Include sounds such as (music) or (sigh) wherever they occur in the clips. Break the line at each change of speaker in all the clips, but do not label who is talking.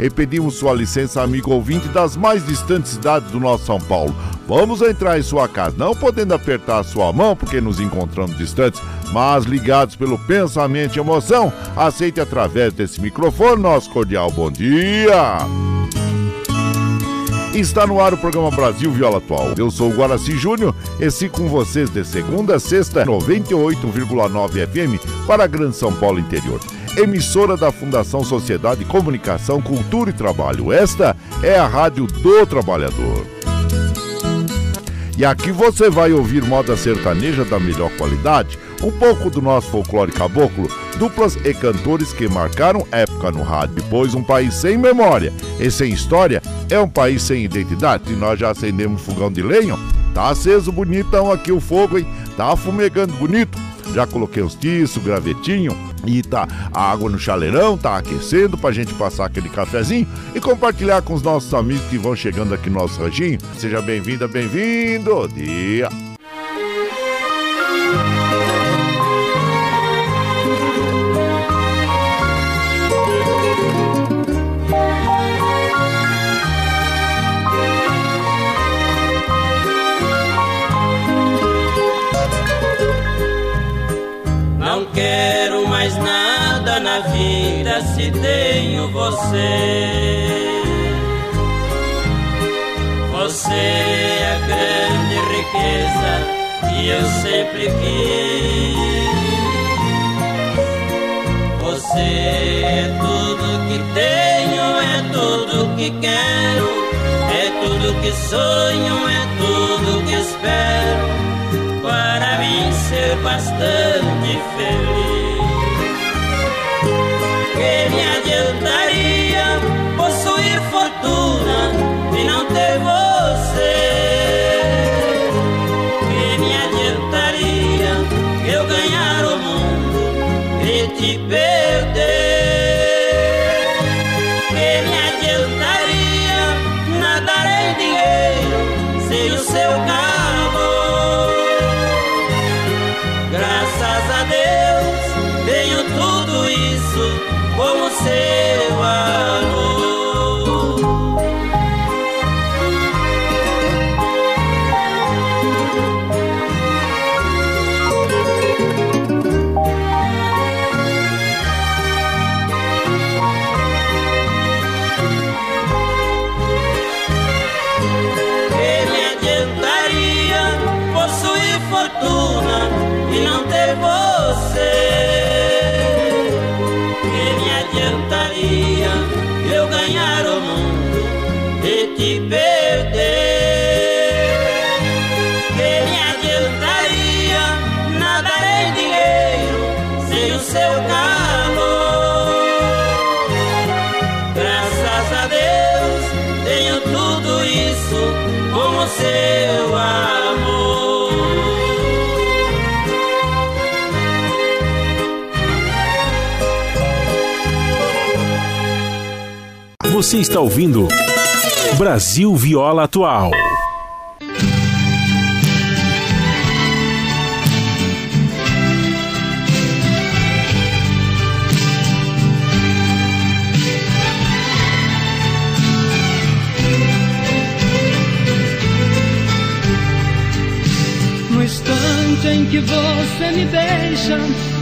e pedimos sua licença, amigo ouvinte das mais distantes cidades do nosso São Paulo. Vamos entrar em sua casa, não podendo apertar a sua mão porque nos encontramos distantes, mas ligados pelo pensamento e emoção. Aceite através desse microfone nosso cordial bom dia. Está no ar o programa Brasil Viola Atual. Eu sou o Guaraci Júnior e sigo com vocês de segunda a sexta, 98,9 FM para a Grande São Paulo Interior emissora da Fundação Sociedade, Comunicação, Cultura e Trabalho. Esta é a Rádio do Trabalhador. E aqui você vai ouvir moda sertaneja da melhor qualidade, um pouco do nosso folclore caboclo, duplas e cantores que marcaram época no rádio. Pois um país sem memória e sem história é um país sem identidade. E nós já acendemos fogão de lenha, tá aceso bonitão aqui o fogo, hein? Tá fumegando bonito. Já coloquei os tiços, gravetinho e tá a água no chaleirão, tá aquecendo pra gente passar aquele cafezinho e compartilhar com os nossos amigos que vão chegando aqui no nosso ranchinho. Seja bem-vinda, bem-vindo. Dia.
Vida se tenho você. Você é a grande riqueza que eu sempre quis. Você é tudo que tenho, é tudo que quero, é tudo que sonho, é tudo que espero para mim ser bastante feliz que me adiantaria possuir fortuna e não ter você? Que me adiantaria eu ganhar o mundo e te perder?
Você
está ouvindo Brasil Viola Atual.
em que você me deixa,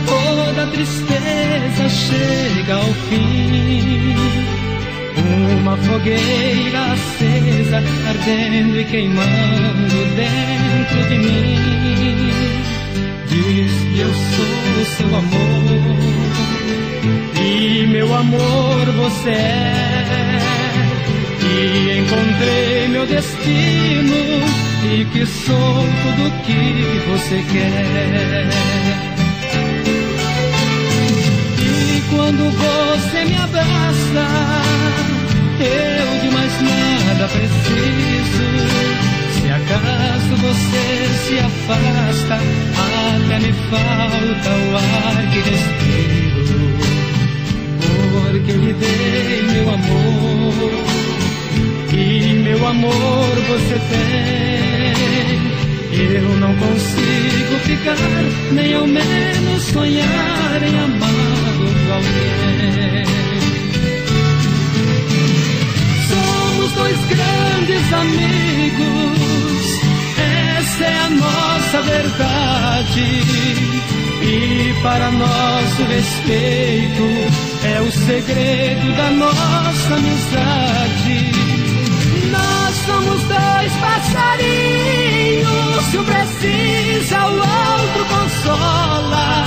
toda tristeza chega ao fim. Uma fogueira acesa, ardendo e queimando dentro de mim. Diz que eu sou seu amor, e meu amor você é. E encontrei meu destino e que sou tudo que você quer. Quando você me abraça, eu de mais nada preciso. Se acaso você se afasta, até me falta o ar que respiro. Porque lhe dei meu amor e meu amor você tem. Eu não consigo ficar, nem ao menos sonhar em amar Somos dois grandes amigos, essa é a nossa verdade. E para nosso respeito é o segredo da nossa amizade somos dois passarinhos. Se um precisa, o outro consola.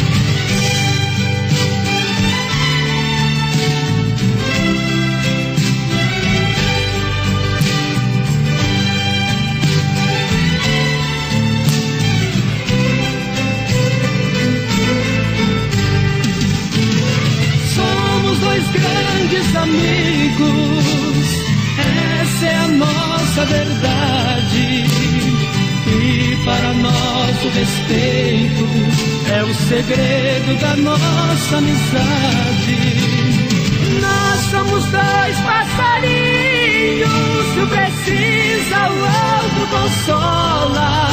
Amigos essa é a nossa verdade. E para nosso respeito é o segredo da nossa amizade. Nós somos dois passarinhos, se precisa o outro consola.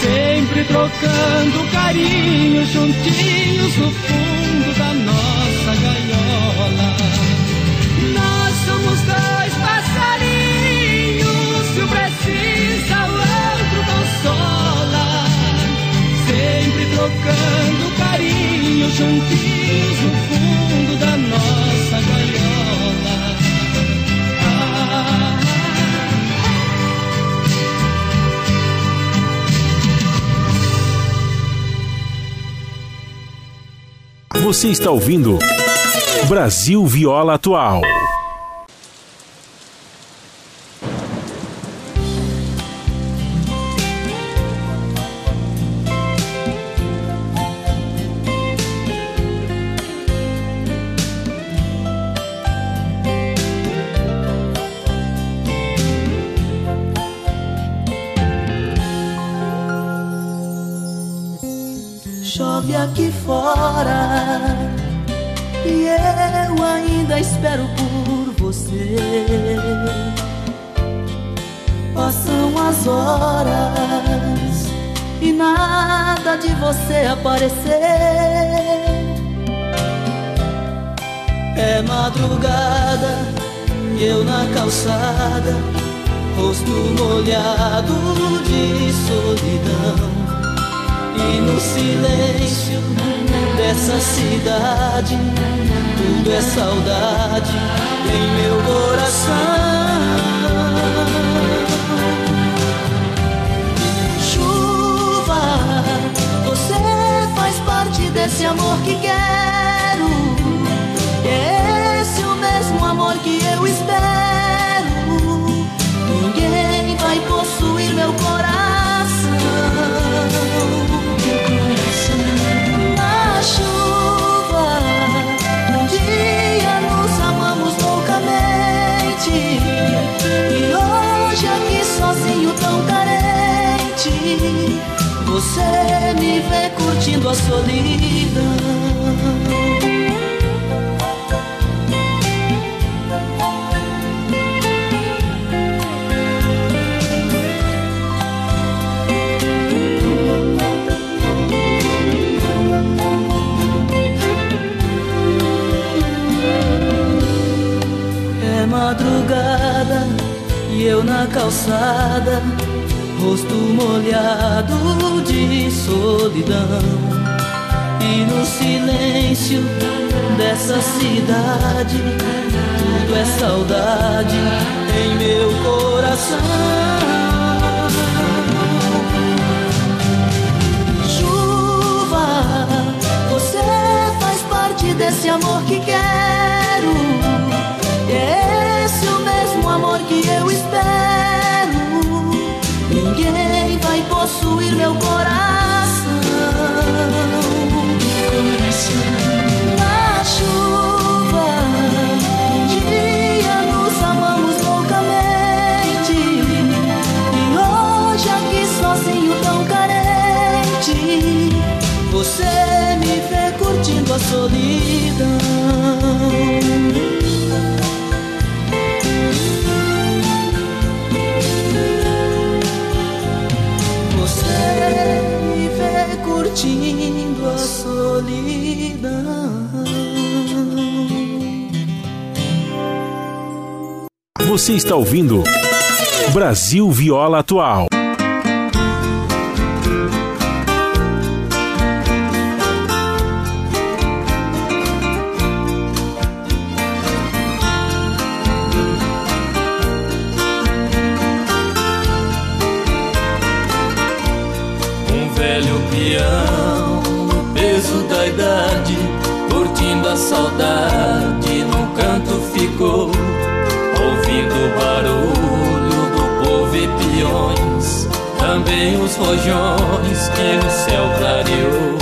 Sempre trocando carinho juntinhos no fundo trocando carinho juntinhos no fundo da nossa gaiola. Ah.
Você está ouvindo Brasil Viola Atual.
Dessa cidade, tudo é saudade em meu coração. Chuva, você faz parte desse amor que quero. Curtindo a solidão. É madrugada e eu na calçada, rosto molhado de solidão. E no silêncio dessa cidade, tudo é saudade em meu coração. Chuva, você faz parte desse amor que quero. É esse o mesmo amor que eu espero. Ninguém vai possuir meu coração. Vê curtindo a solidão. Você
está ouvindo Brasil Viola Atual.
Rojões que no céu clareou.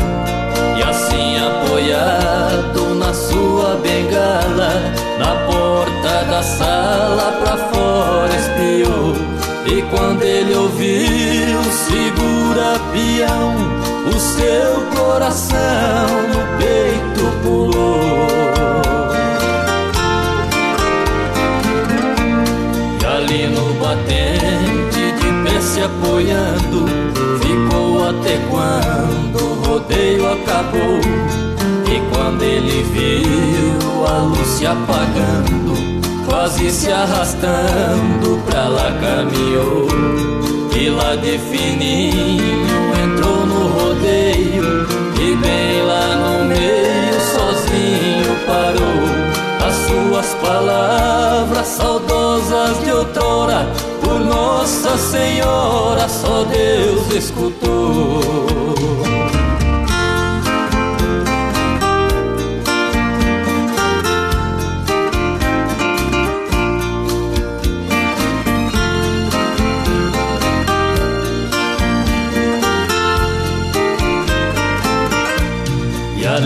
E assim apoiado na sua bengala, na porta da sala pra fora espiou. E quando ele ouviu, segura peão, o seu coração no peito pulou. E ali no batente, de pé se apoiando, acabou. E quando ele viu a luz se apagando, quase se arrastando pra lá caminhou. E lá de fininho entrou no rodeio, e bem lá no meio sozinho parou. As suas palavras saudosas de outrora, por Nossa Senhora, só Deus escutou.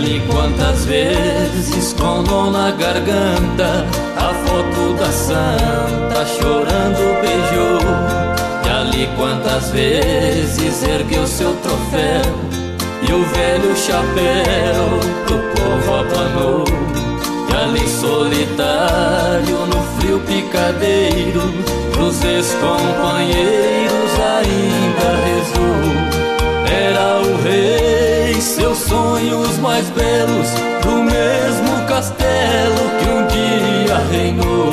E ali quantas vezes com dor na garganta A foto da santa chorando beijou? E ali quantas vezes ergueu seu troféu E o velho chapéu pro povo abanou? E ali solitário no frio picadeiro Pros ex-companheiros ainda rezou. Era o rei, sonhos mais belos do mesmo castelo que um dia reinou.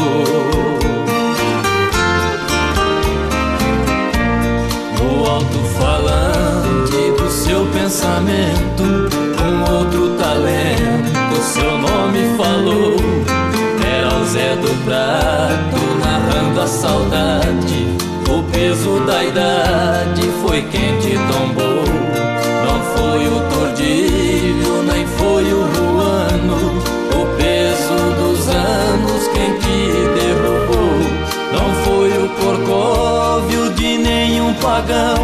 No alto-falante do seu pensamento, um outro talento seu nome falou. Era o Zé do Prato narrando a saudade. O peso da idade foi quem te tombou. Foi o tordilho, nem foi o ruano. O peso dos anos quem te derrubou. Não foi o corcóvio de nenhum pagão.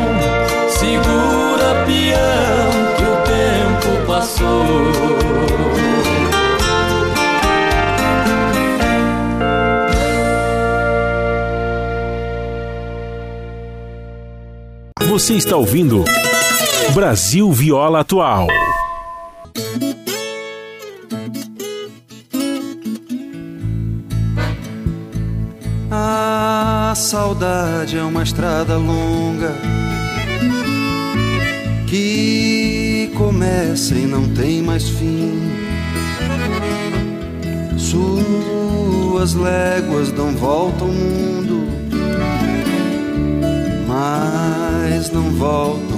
Segura peão que o tempo passou.
Você está ouvindo Brasil Viola Atual.
A saudade é uma estrada longa que começa e não tem mais fim. Suas léguas dão volta ao mundo, mas não voltam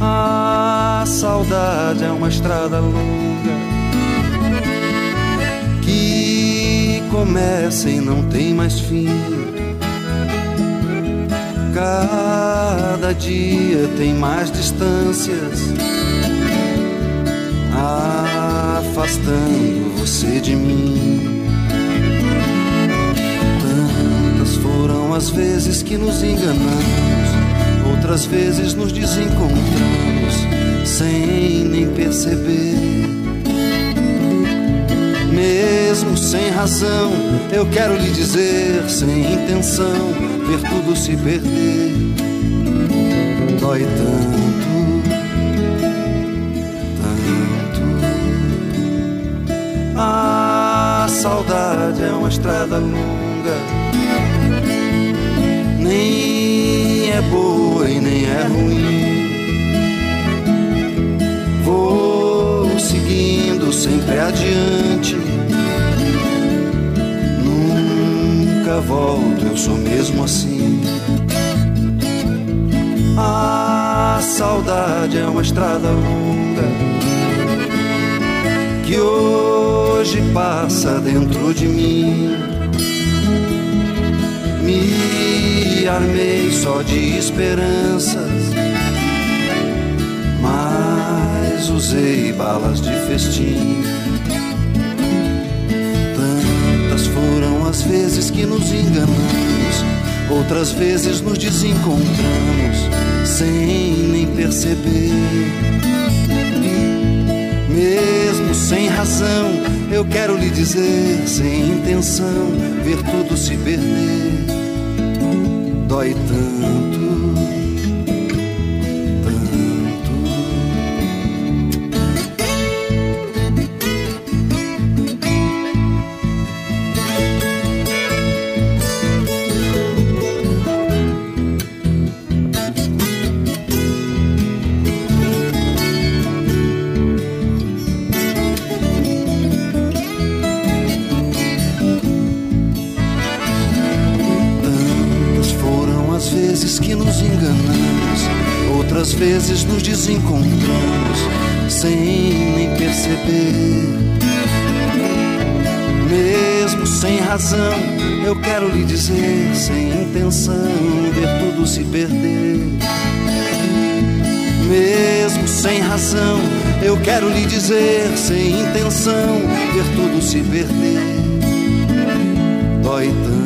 A saudade é uma estrada longa que começa e não tem mais fim. Cada dia tem mais distâncias, afastando você de mim. Tantas foram as vezes que nos enganamos, outras vezes nos desencontramos, sem nem perceber. Mesmo sem razão, eu quero lhe dizer, sem intenção, ver tudo se perder. Dói tanto, tanto. A saudade é uma estrada longa, nem é boa e nem é ruim. Vou seguindo sempre adiante. Nunca volto, eu sou mesmo assim. A saudade é uma estrada longa que hoje passa dentro de mim. Me armei só de esperanças mas usei balas de festim. Tantas foram as vezes que nos enganamos, outras vezes nos desencontramos, sem nem perceber. Mesmo sem razão, eu quero lhe dizer, sem intenção, ver tudo se perder. Dói tanto. Sem razão, eu quero lhe dizer, sem intenção, ver tudo se perder. Mesmo sem razão, eu quero lhe dizer, sem intenção, ver tudo se perder. Dói tanto,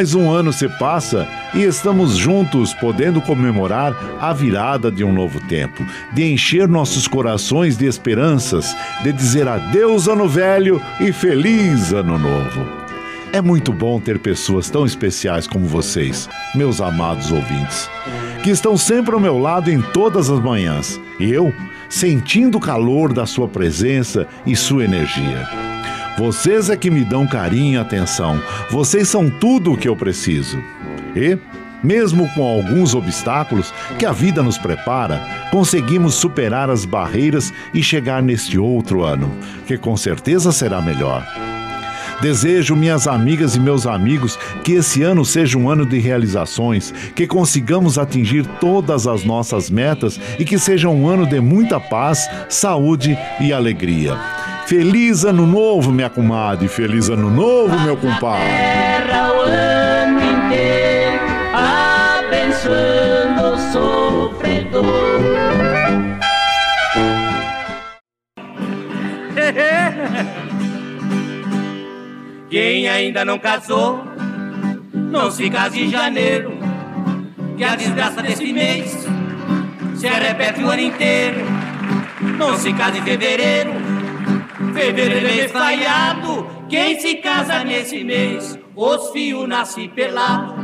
Mais um ano se passa e estamos juntos podendo comemorar a virada de um novo tempo, de encher nossos corações de esperanças, de dizer adeus ano velho e feliz ano novo. É muito bom ter pessoas tão especiais como vocês, meus amados ouvintes, que estão sempre ao meu lado em todas as manhãs. E eu, sentindo o calor da sua presença e sua energia. Vocês é que me dão carinho e atenção. Vocês são tudo o que eu preciso. E, mesmo com alguns obstáculos que a vida nos prepara, conseguimos superar as barreiras e chegar neste outro ano, que com certeza será melhor. Desejo, minhas amigas e meus amigos, que esse ano seja um ano de realizações, que consigamos atingir todas as nossas metas e que seja um ano de muita paz, saúde e alegria. Feliz ano novo, minha comadre. Feliz ano novo, meu compadre.
Terra o ano inteiro, abençoando o sofredor. (laughs) Quem ainda não casou, não se case em janeiro, que a desgraça desse mês se repete o ano inteiro. Não se case em fevereiro, fevereiro é mês falhado. Quem se casa nesse mês, os fios nascem pelado.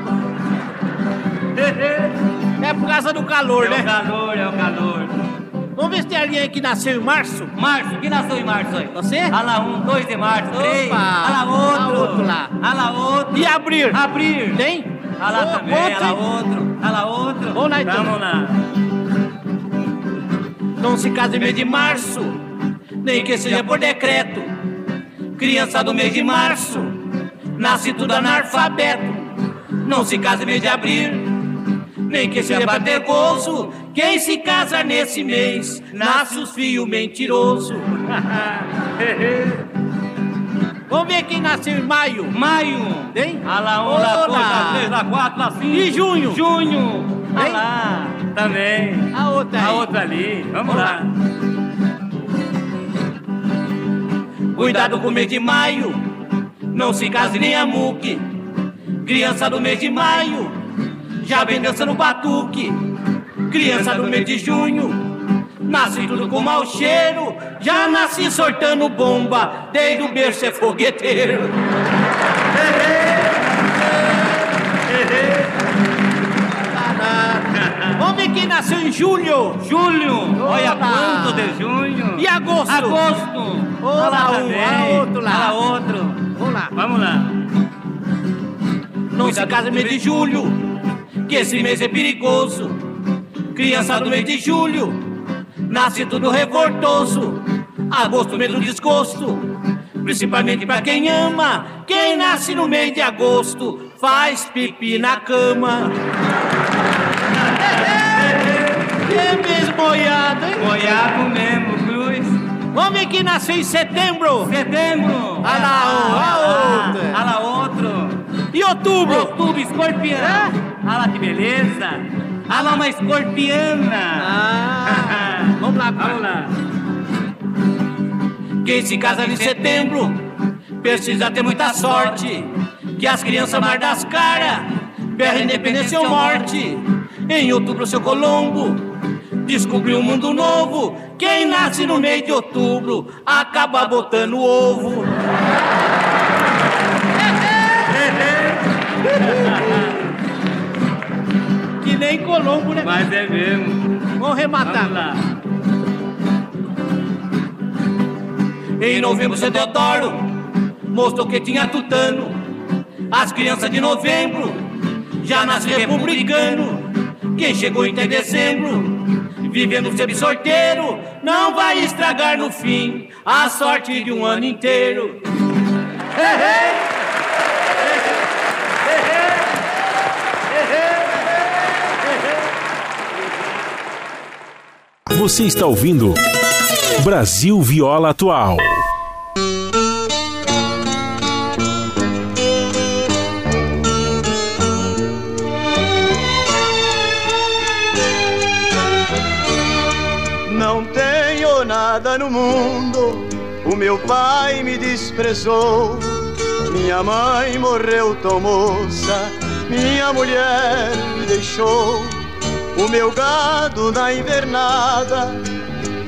É por causa do calor,
É
né?
o calor, é o calor.
Vamos ver se tem alguém que nasceu em março.
Março, que nasceu em março aí?
Você?
Ah lá um, dois de março, três.
Opa!
Ah lá outro.
Ah, outro lá.
Ah lá outro.
E abrir?
Abrir.
Tem?
Ah lá
Ô,
também, ah lá
outro.
Ah lá outro.
Vamos lá, então.
Vamos lá.
Não se casa em
mês de março, nem que seja por decreto. Criança do mês de março, nasce tudo analfabeto. Não se casa em mês de abril, nem que seja pra ter gozo. Quem se casa nesse mês, nasce os fios mentiroso. (laughs)
Vamos ver quem nasceu em maio.
Maio,
Tem?
Ah lá um, lá dois,
Olá.
lá três, lá quatro, lá cinco.
E junho?
Junho. Ah
Tem?
lá, também.
A outra aí.
A outra ali. Vamos,
Vamos
lá. Cuidado com o mês de maio, não se case nem a muque. Criança do mês de maio, já vem dançando batuque. Criança do mês de junho, nasce tudo com mau cheiro. Já nasce sortando bomba, desde o berço é fogueteiro.
Ver quem nasceu em julho.
Julho, olha quanto de junho.
E agosto?
Agosto.
Olha lá um, outro lá.
Olha lá outro.
Vamos lá.
Vamos lá.
Não se casa em mês de julho,
que esse mês é perigoso. Criança do mês de julho, nasce tudo revoltoso. Agosto, mês do desgosto, principalmente pra quem ama. Quem nasce no mês de agosto, faz pipi na cama.
É mês boiado, hein?
Goiabo mesmo, cruz.
Ver quem nasceu em setembro.
Setembro.
Ah lá, ah, outro.
Ah lá outro.
E outubro.
Outubro, escorpião.
É?
Ah lá que beleza. Ah lá uma escorpiana.
Ah, vamos lá,
Vamos lá. Quem se casa em setembro precisa ter muita sorte. Que as crianças mar das caras, berra independência ou morte. Em outubro, seu Colombo descobriu um mundo novo. Quem nasce no mês de outubro acaba botando ovo. (laughs)
Que nem Colombo, né?
Mas é mesmo.
Vamos rematar.
Vamos lá. Em novembro, seu Teodoro mostrou que tinha tutano. As crianças de novembro já nascem republicano. Quem chegou até dezembro, vivendo sempre sorteiro, não vai estragar no fim a sorte de um ano inteiro.
Você está ouvindo Brasil Viola Atual.
Pai me desprezou. Minha mãe morreu tão moça, minha mulher me deixou. O meu gado na invernada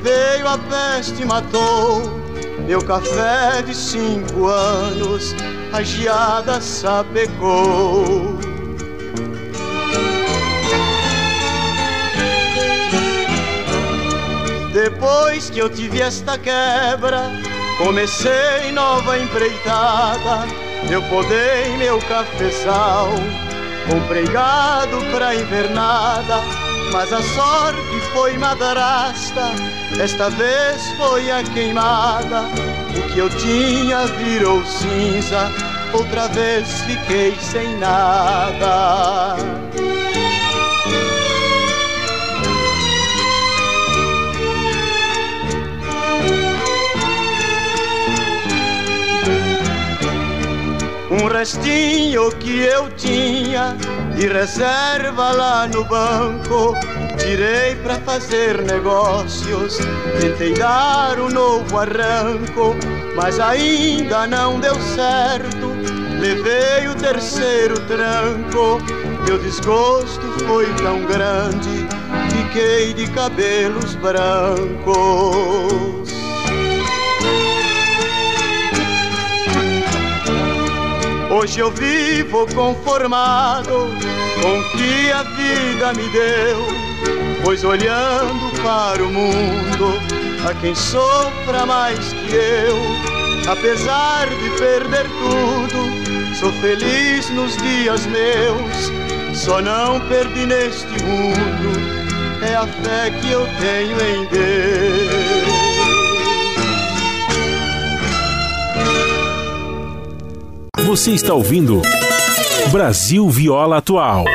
veio a peste e matou. Meu café de cinco anos a geada sapecou. Depois que eu tive esta quebra, comecei nova empreitada. Eu podei meu cafezal, comprei gado pra invernada, mas a sorte foi madrasta. Esta vez foi a queimada, o que eu tinha virou cinza. Outra vez fiquei sem nada. Um restinho que eu tinha de reserva lá no banco, tirei para fazer negócios. Tentei dar um novo arranco, mas ainda não deu certo. Levei o terceiro tranco, meu desgosto foi tão grande, fiquei de cabelos brancos. Hoje eu vivo conformado com o que a vida me deu, pois olhando para o mundo, a quem sofra mais que eu, apesar de perder tudo, sou feliz nos dias meus, só não perdi neste mundo, é a fé que eu tenho em Deus.
Você está ouvindo Brasil Viola Atual.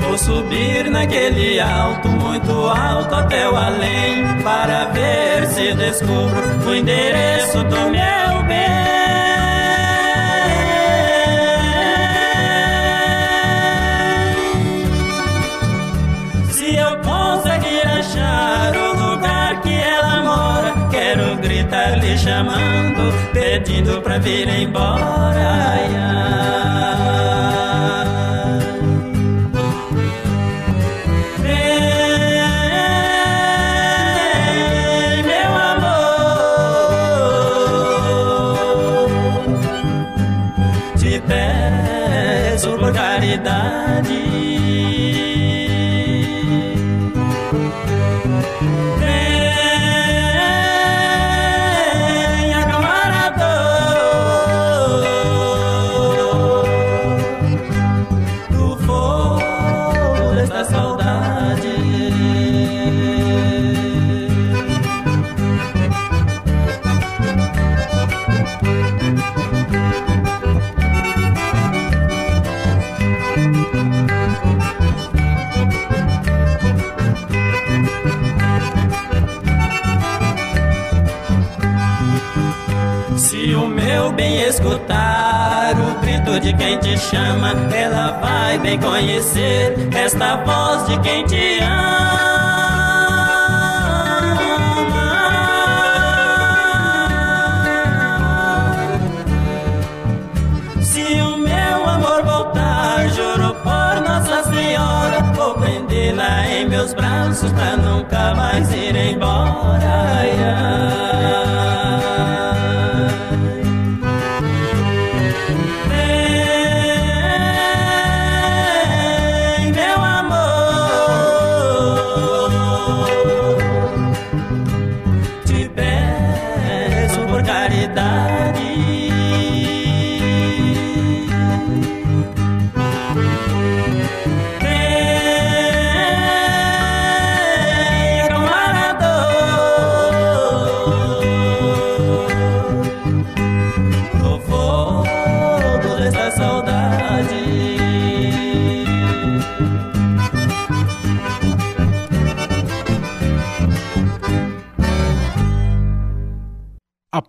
Vou subir naquele alto, muito alto até o além, para ver se descubro o endereço do meu bem. Chamando, pedindo pra vir embora. Ai, ai. Bem escutar o grito de quem te chama, ela vai bem conhecer esta voz de quem te ama. Se o meu amor voltar, juro por Nossa Senhora, vou prendê-la em meus braços pra nunca mais ir embora.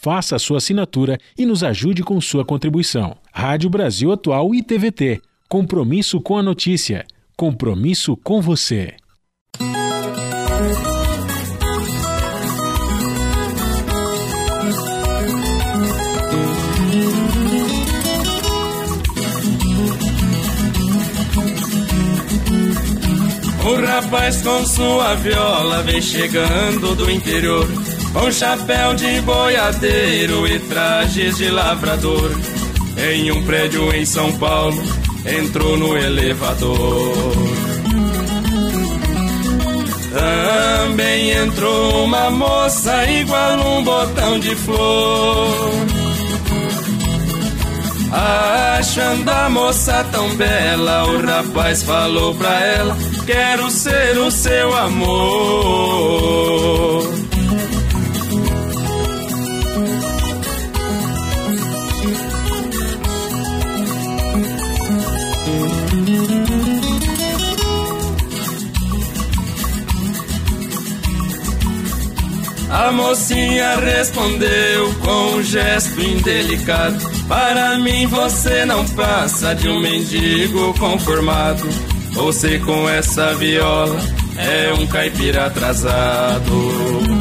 faça a sua assinatura e nos ajude com sua contribuição. Rádio Brasil Atual e TVT. Compromisso com a notícia. Compromisso com você.
O rapaz com sua viola vem chegando do interior, com chapéu de boiadeiro e trajes de lavrador. Em um prédio em São Paulo, entrou no elevador. Também entrou uma moça igual um botão de flor. Achando a moça tão bela, o rapaz falou pra ela: Quero ser o seu amor. A mocinha respondeu com um gesto indelicado: Para mim você não passa de um mendigo conformado. Você com essa viola é um caipira atrasado.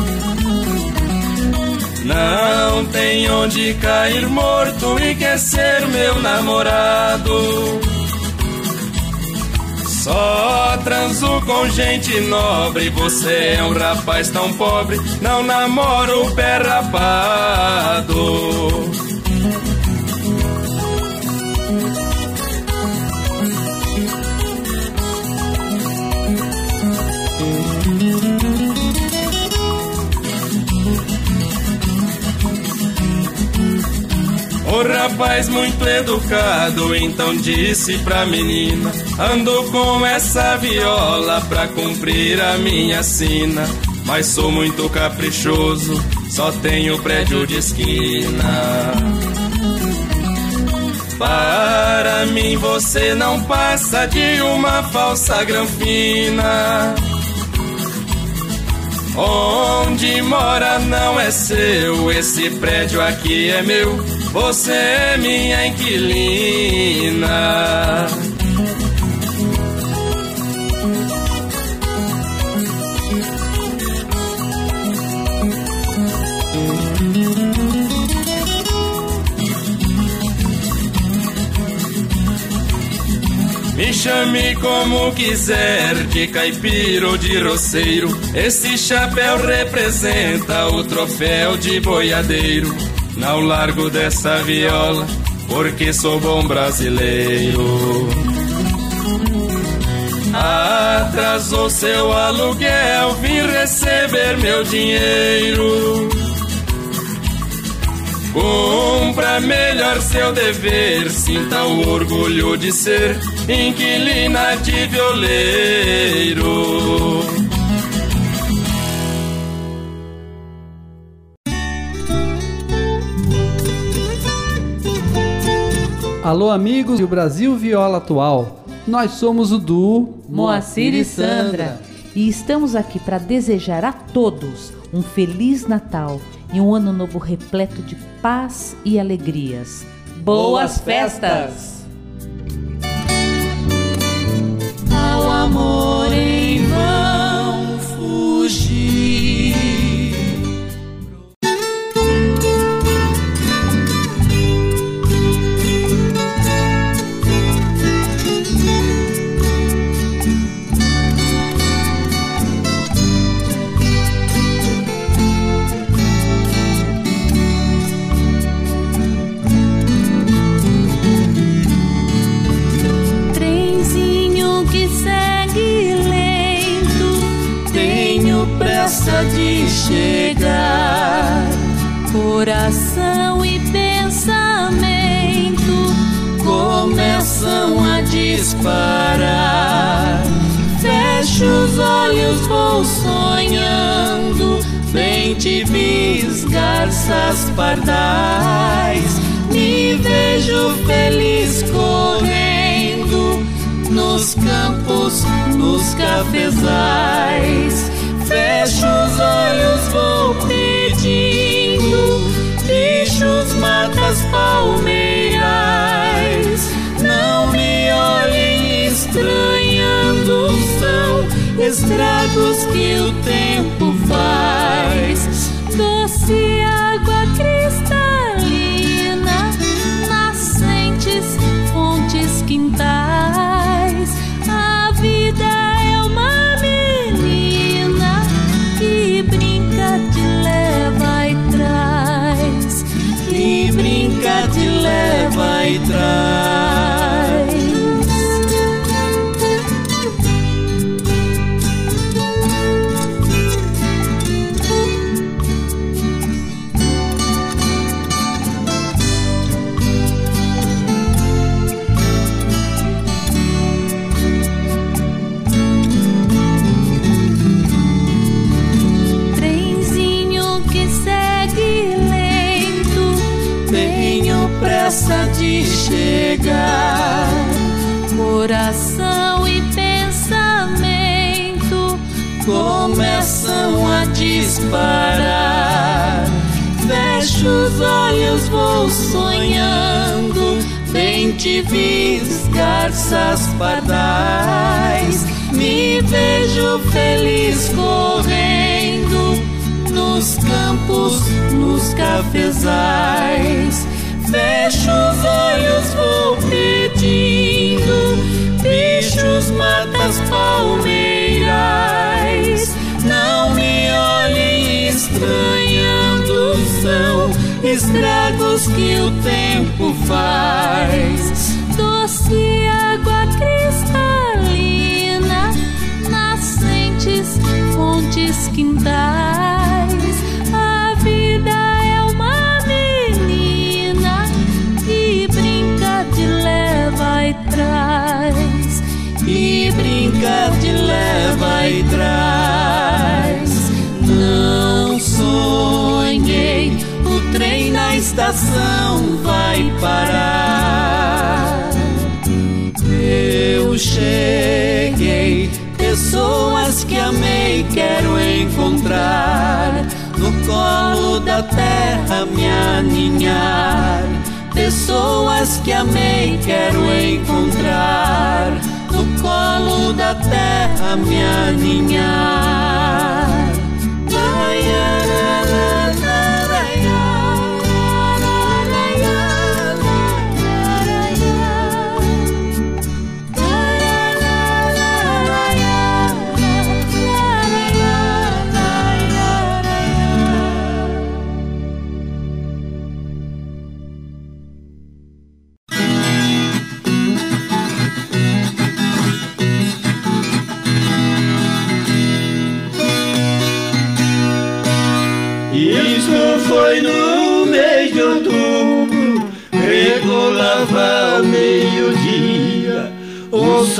Não tem onde cair morto e quer ser meu namorado. Só transo com gente nobre, você é um rapaz tão pobre, não namoro o pé rapado. Rapaz muito educado então disse pra menina: Ando com essa viola pra cumprir a minha sina. Mas sou muito caprichoso, só tenho prédio de esquina. Para mim você não passa de uma falsa granfina. Onde mora não é seu, esse prédio aqui é meu, você é minha inquilina. Me chame como quiser, de caipira ou de roceiro. Esse chapéu representa o troféu de boiadeiro. Não largo dessa viola, porque sou bom brasileiro. Atrasou seu aluguel, vim receber meu dinheiro. Cumpra melhor seu dever, sinta o orgulho de ser inquilina de violeiro.
Alô, amigos do Brasil Viola Atual. Nós somos o duo
Moacir e Sandra. E estamos aqui para desejar a todos um Feliz Natal e um Ano Novo repleto de paz e alegrias. Boas festas!
Ao amor em vão chegar. Coração e pensamento
começam a disparar. Fecho os olhos, vou sonhando. Bem te vis, garças pardais. Me vejo feliz correndo nos campos, nos cafezais. Fecho os olhos, vou pedindo bichos, matas, palmeirais. Não me olhem estranhando, são estragos que o tempo faz. Te vis, garças pardais. Me vejo feliz correndo nos campos, nos cafezais. Fecho os olhos, vou pedindo bichos, matas, palmeirais. Não me olhem estranhando, são estragos que o tempo faz. Doce água cristalina, nascentes, fontes, quintais. A vida é uma menina que brinca, te leva e traz. E brinca, te leva e traz. Não sonhei, o trem na estação vai parar. Cheguei, pessoas que amei quero encontrar. No colo da terra me aninhar. Pessoas que amei quero encontrar. No colo da terra me aninhar.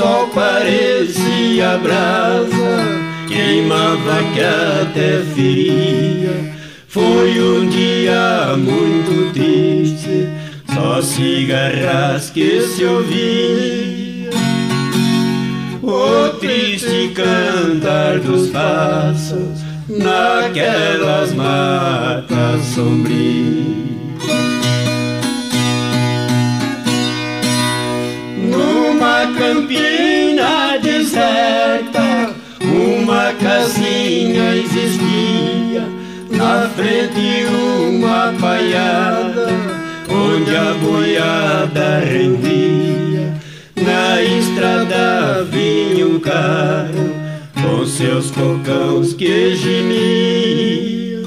Sol parecia brasa, queimava que até feria. Foi um dia muito triste, só cigarras que se ouvia. O triste cantar dos pássaros naquelas matas sombrias. Campina deserta, uma casinha existia, na frente uma paiada, onde a boiada rendia. Na estrada vinha um carro com seus cocãos que gemiam.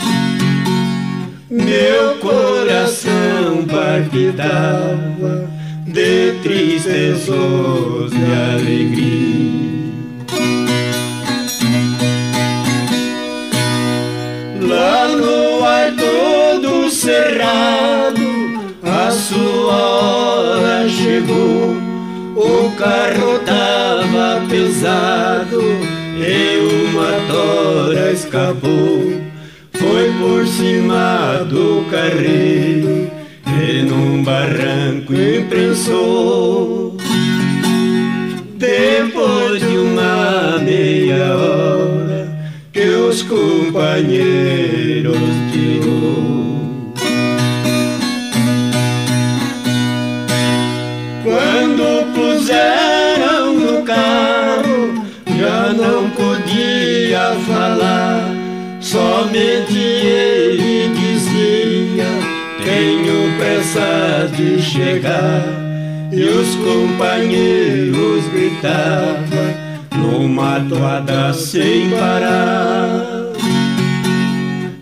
Meu coração palpitava de tristezos de alegria. Lá no ar todo cerrado, a sua hora chegou. carro tava pesado e uma tora escapou. Foi por cima do carreiro num barranco imprensou. Depois de uma meia hora que os companheiros tirou. Quando puseram no carro, já não podia falar. Somente pressa de chegar. E os companheiros gritavam numa toada sem parar.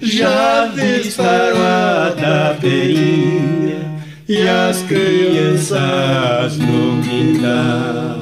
Já disparou a taperinha e as crianças no quintal.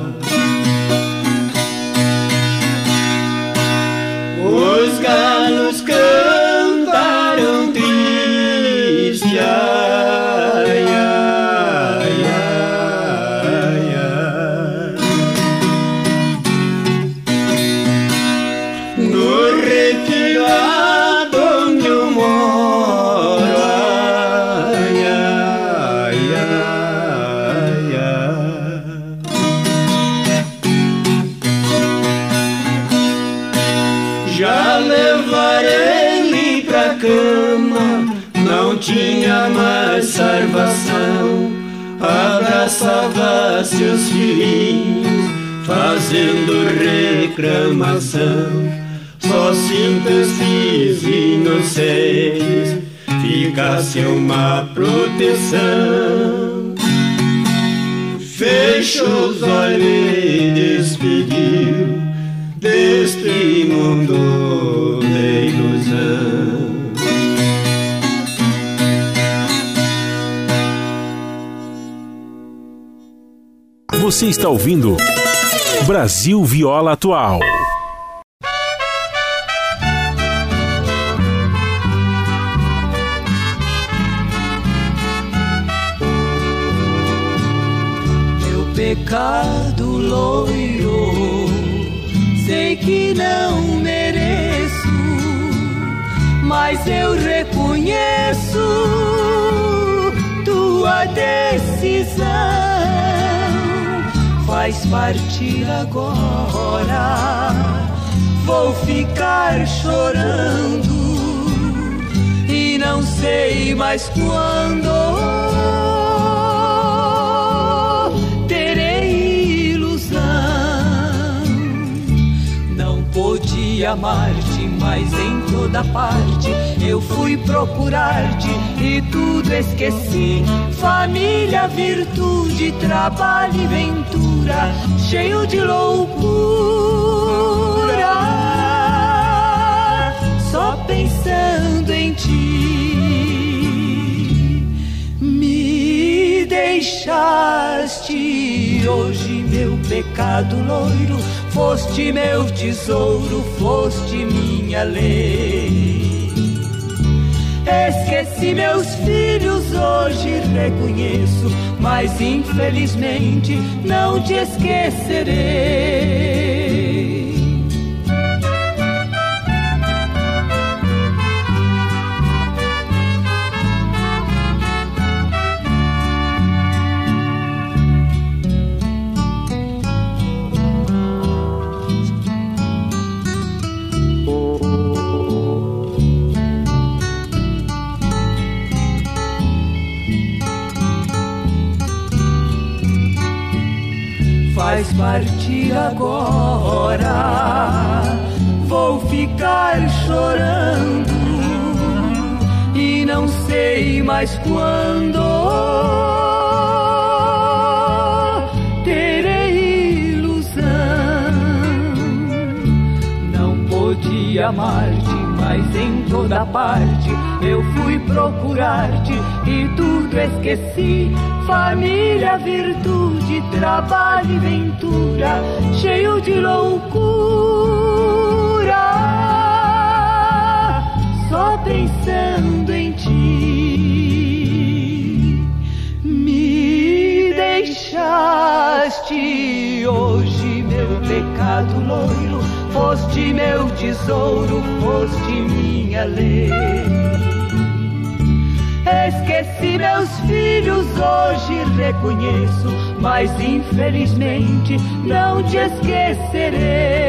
Abraçava seus filhinhos, fazendo reclamação. Só simples vizinhos inocentes ficasse uma proteção. Fechou os olhos e despediu deste mundo
Você está ouvindo Brasil Viola Atual.
Meu pecado loiro, sei que não mereço, mas eu reconheço tua decisão. Faz partir agora, vou ficar chorando e não sei mais quando terei ilusão. Não podia amar-te, mas em toda parte eu fui procurar-te e tudo esqueci. Família, virtude, trabalho e ventura, cheio de loucura, só pensando em ti. Me deixaste hoje, meu pecado loiro. Foste meu tesouro, foste minha lei. Esqueci meus filhos, hoje reconheço, mas infelizmente não te esquecerei. Partir agora, vou ficar chorando e não sei mais quando terei ilusão. Não podia amar-te, mas em toda parte eu fui procurar-te e tudo esqueci. Família, virtude, trabalho e ventura, cheio de loucura, só pensando em ti. Me deixaste hoje, meu pecado loiro, foste meu tesouro, foste minha lei. Esqueci meus filhos, hoje reconheço, mas infelizmente não te esquecerei.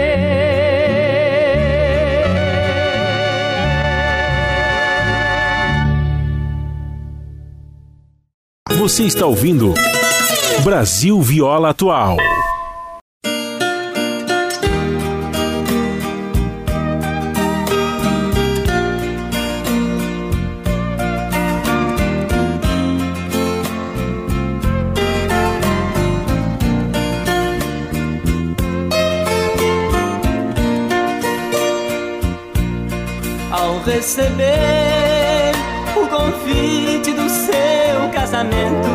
Você está ouvindo Brasil Viola Atual.
Receber o convite do seu casamento,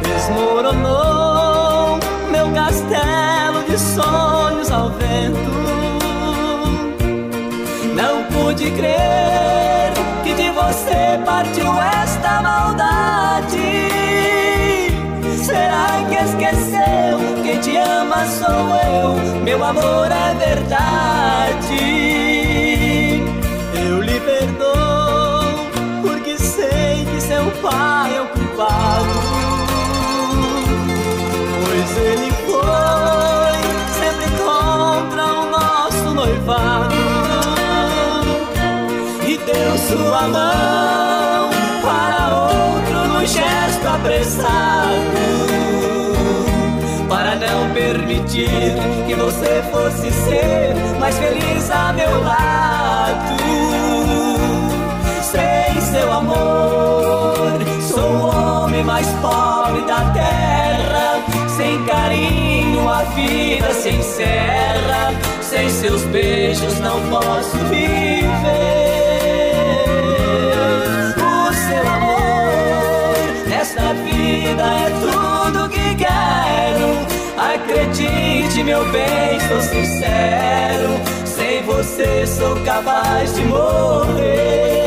desmoronou meu castelo de sonhos ao vento. Não pude crer que de você partiu esta maldade. Será que esqueceu? Quem te ama sou eu, meu amor é verdade. Sua mão para outro no gesto apressado para não permitir que você fosse ser mais feliz a meu lado. Sem seu amor, sou o homem mais pobre da terra. Sem carinho, a vida se encerra. Sem seus beijos, não posso viver. Vida é tudo que quero. Acredite, meu bem, sou sincero. Sem você sou capaz de morrer.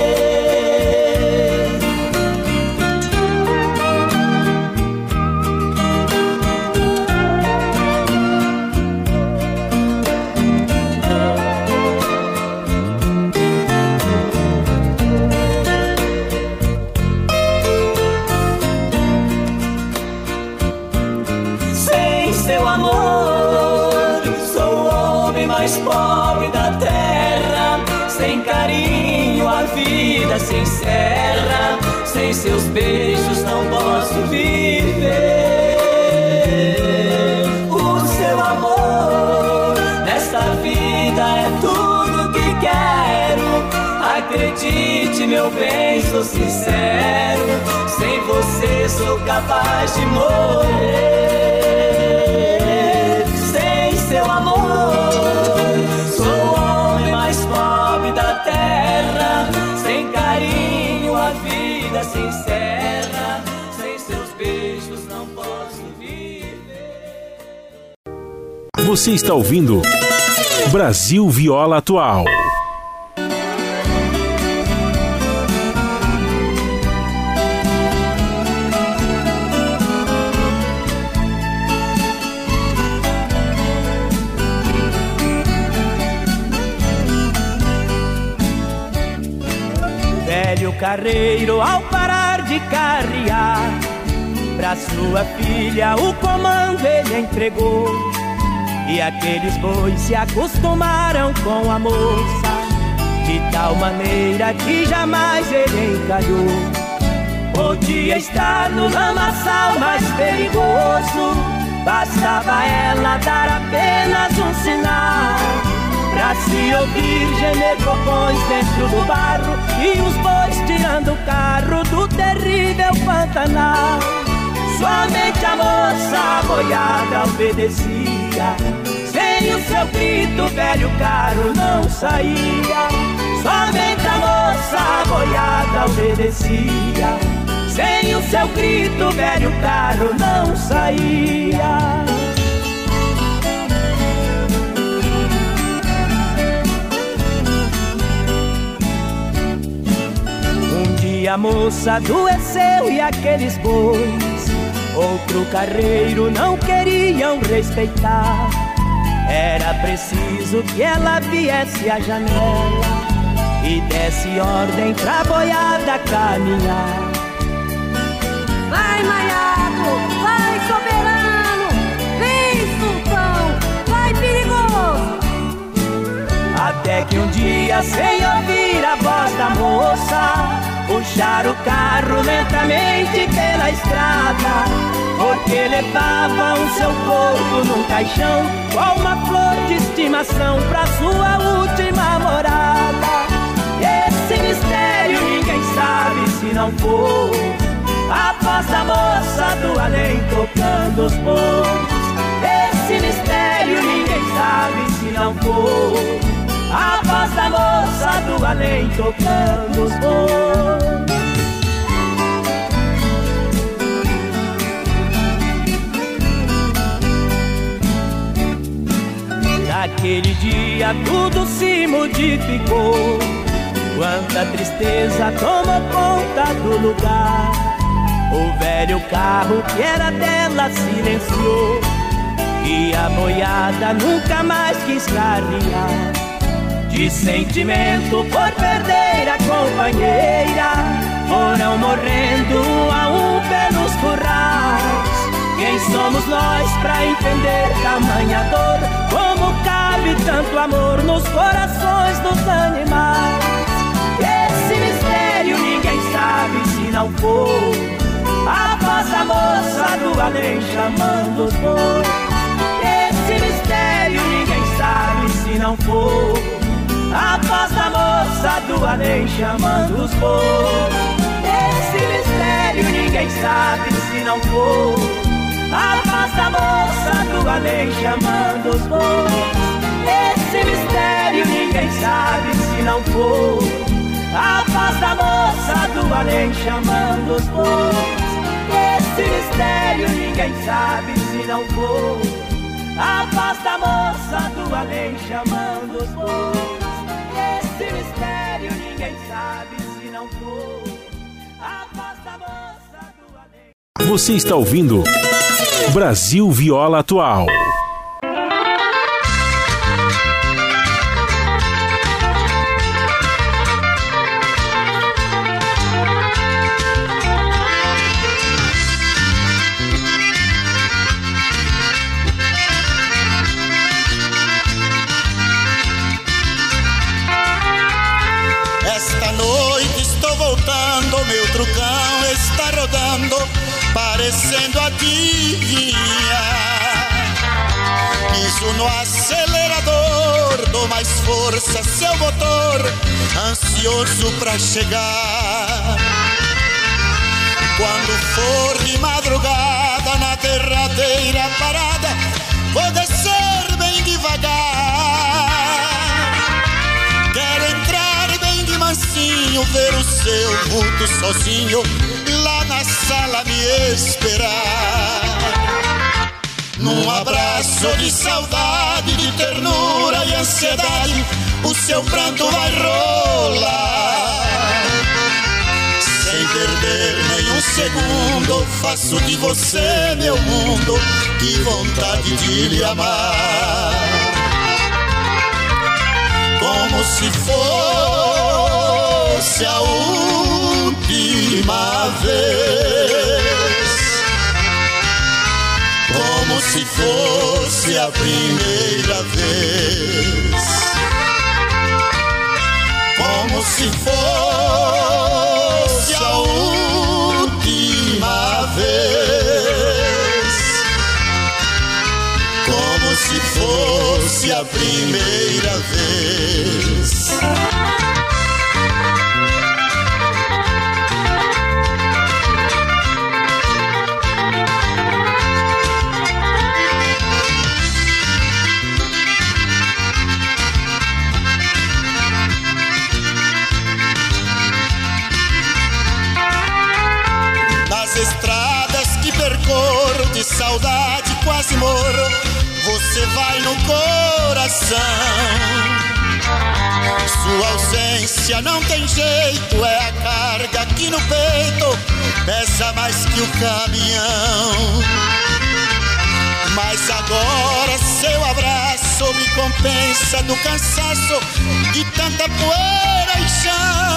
Seus beijos, não posso viver. O seu amor, nesta vida é tudo que quero. Acredite, meu bem, sou sincero. Sem você sou capaz de morrer. Encerra. Sem seus beijos, não posso viver.
Você está ouvindo Brasil Viola Atual.
Velho carreiro, ao carrear, pra sua filha o comando ele entregou. E aqueles bois se acostumaram com a moça, de tal maneira que jamais ele encalhou. Podia estar no lamaçal mais perigoso, bastava ela dar apenas um sinal. Pra se ouvir gemer copões dentro do barro E os bois tirando o carro do terrível Pantanal Somente a moça boiada obedecia. Sem o seu grito, velho carro não saía. Somente a moça boiada obedecia. Sem o seu grito, velho carro não saía. Um dia a moça adoeceu e aqueles bois Outro carreiro não queriam respeitar. Era preciso que ela viesse à janela e desse ordem pra boiada caminhar.
Vai, Maiado, vai, soberano, vem, sultão, vai, perigoso.
Até que um dia, sem ouvir a voz da moça, puxaram o carro lentamente pela estrada, porque levavam seu corpo num caixão, com uma flor de estimação pra sua última morada. Esse mistério ninguém sabe se não for a voz da moça do além tocando os bons. Esse mistério ninguém sabe se não for a voz da moça do além tocando os. Naquele dia tudo se modificou. Quanta tristeza tomou conta do lugar. O velho carro que era dela silenciou. E a boiada nunca mais quis carrear. De sentimento por perder a companheira, foram morrendo a um pelos currais. Quem somos nós pra entender tamanha dor? Como cabe tanto amor nos corações dos animais? Esse mistério ninguém sabe se não for a voz da moça do além chamando os bois. Esse mistério ninguém sabe se não for voz da moça do além chamando os bois. Esse mistério ninguém sabe se não for a voz da moça do além chamando os bois. Esse mistério ninguém sabe se não for a voz da moça do além chamando os bois. Esse mistério ninguém sabe se não for a voz da moça do além chamando os bois. Esse mistério ninguém sabe se não for a voz da moça do além.
Você está ouvindo Brasil Viola Atual.
Força, seu motor, ansioso pra chegar. Quando for de madrugada na derradeira parada, vou descer bem devagar. Quero entrar bem de mansinho, ver o seu vulto sozinho lá na sala me esperar. Num abraço de saudade, de ternura e ansiedade, o seu pranto vai rolar. Sem perder nenhum segundo, faço de você meu mundo, que vontade de lhe amar. Como se fosse a última vez. Como se fosse a primeira vez. Como se fosse a última vez. Como se fosse a primeira vez. Saudade quase morro, você vai no coração. Sua ausência não tem jeito, é a carga aqui no peito pesa mais que o caminhão. Mas agora seu abraço me compensa do cansaço de tanta poeira e chão.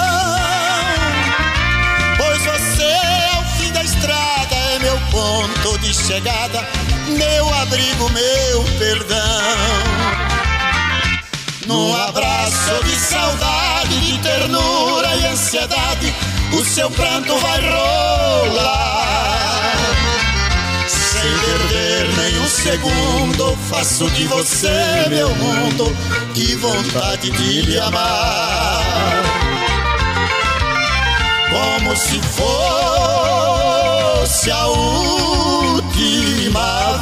Ponto de chegada, meu abrigo, meu perdão. Num abraço de saudade, de ternura e ansiedade, o seu pranto vai rolar. Sem perder nem um segundo, faço de você meu mundo, que vontade de lhe amar. Como se fosse a última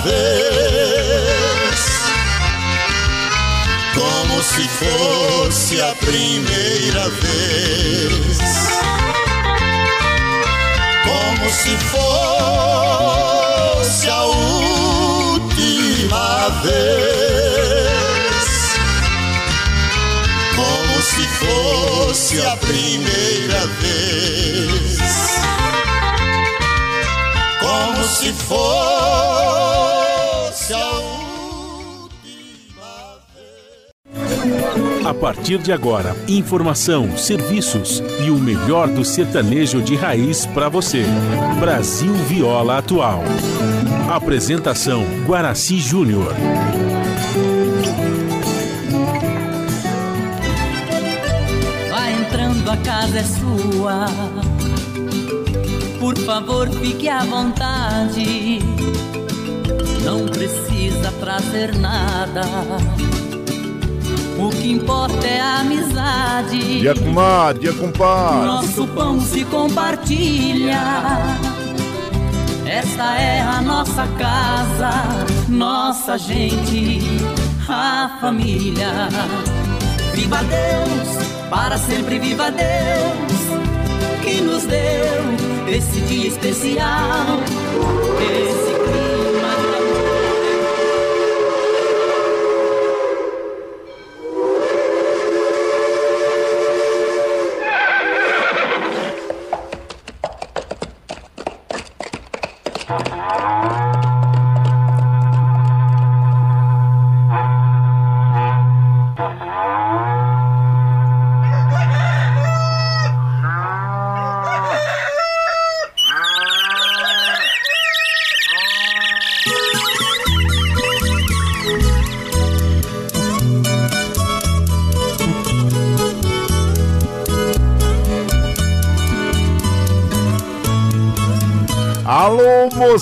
vez como se fosse a primeira vez. Como se fosse a última vez. Como se fosse a primeira vez. Como se fosse a última
A partir de agora, informação, serviços e o melhor do sertanejo de raiz para você. Brasil Viola Atual. Apresentação: Guaraci Júnior.
Vai entrando, a casa é sua. Por favor, fique à vontade. Não precisa trazer nada. O que importa é a amizade.
Dia comadre, dia compadre.
Nosso pão se compartilha. Esta é a nossa casa, nossa gente, a família. Viva Deus, para sempre viva Deus, que nos deu esse dia especial, esse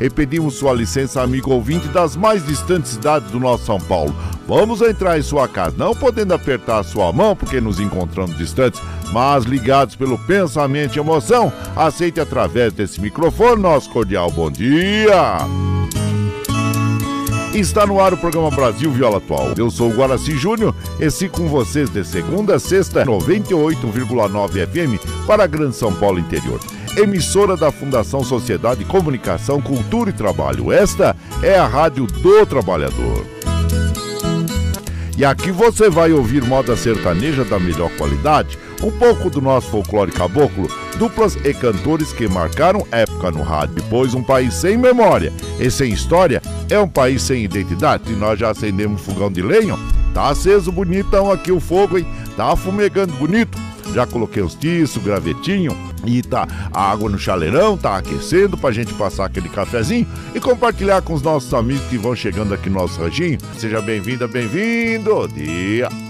E pedimos sua licença, amigo ouvinte das mais distantes cidades do nosso São Paulo. Vamos entrar em sua casa, não podendo apertar a sua mão porque nos encontramos distantes, mas ligados pelo pensamento e emoção. Aceite através desse microfone nosso cordial bom dia. Está no ar o programa Brasil Viola Atual. Eu sou o Guaraci Júnior e sigo com vocês de segunda a sexta, 98,9 FM para a Grande São Paulo Interior. Emissora da Fundação Sociedade, Comunicação, Cultura e Trabalho. Esta é a Rádio do Trabalhador. E aqui você vai ouvir moda sertaneja da melhor qualidade, um pouco do nosso folclore caboclo, duplas e cantores que marcaram época no rádio. Pois um país sem memória e sem história é um país sem identidade. E nós já acendemos fogão de lenha, tá aceso bonitão aqui o fogo, hein? Tá fumegando bonito. Já coloquei os tiços, gravetinho e tá a água no chaleirão, tá aquecendo pra gente passar aquele cafezinho e compartilhar com os nossos amigos que vão chegando aqui no nosso ranchinho. Seja bem-vinda, bem-vindo. Dia.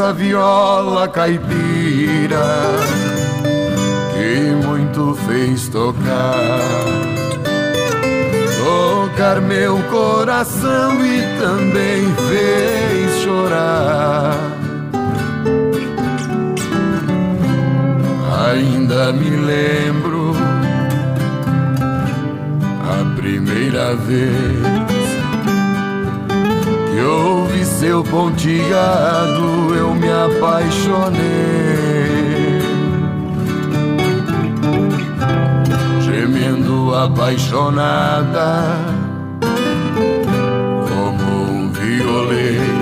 essa viola caipira que muito fez tocar tocar meu coração e também fez chorar. Ainda me lembro a primeira vez ouvi seu pontilhado, eu me apaixonei. Gemendo apaixonada, como um violeiro.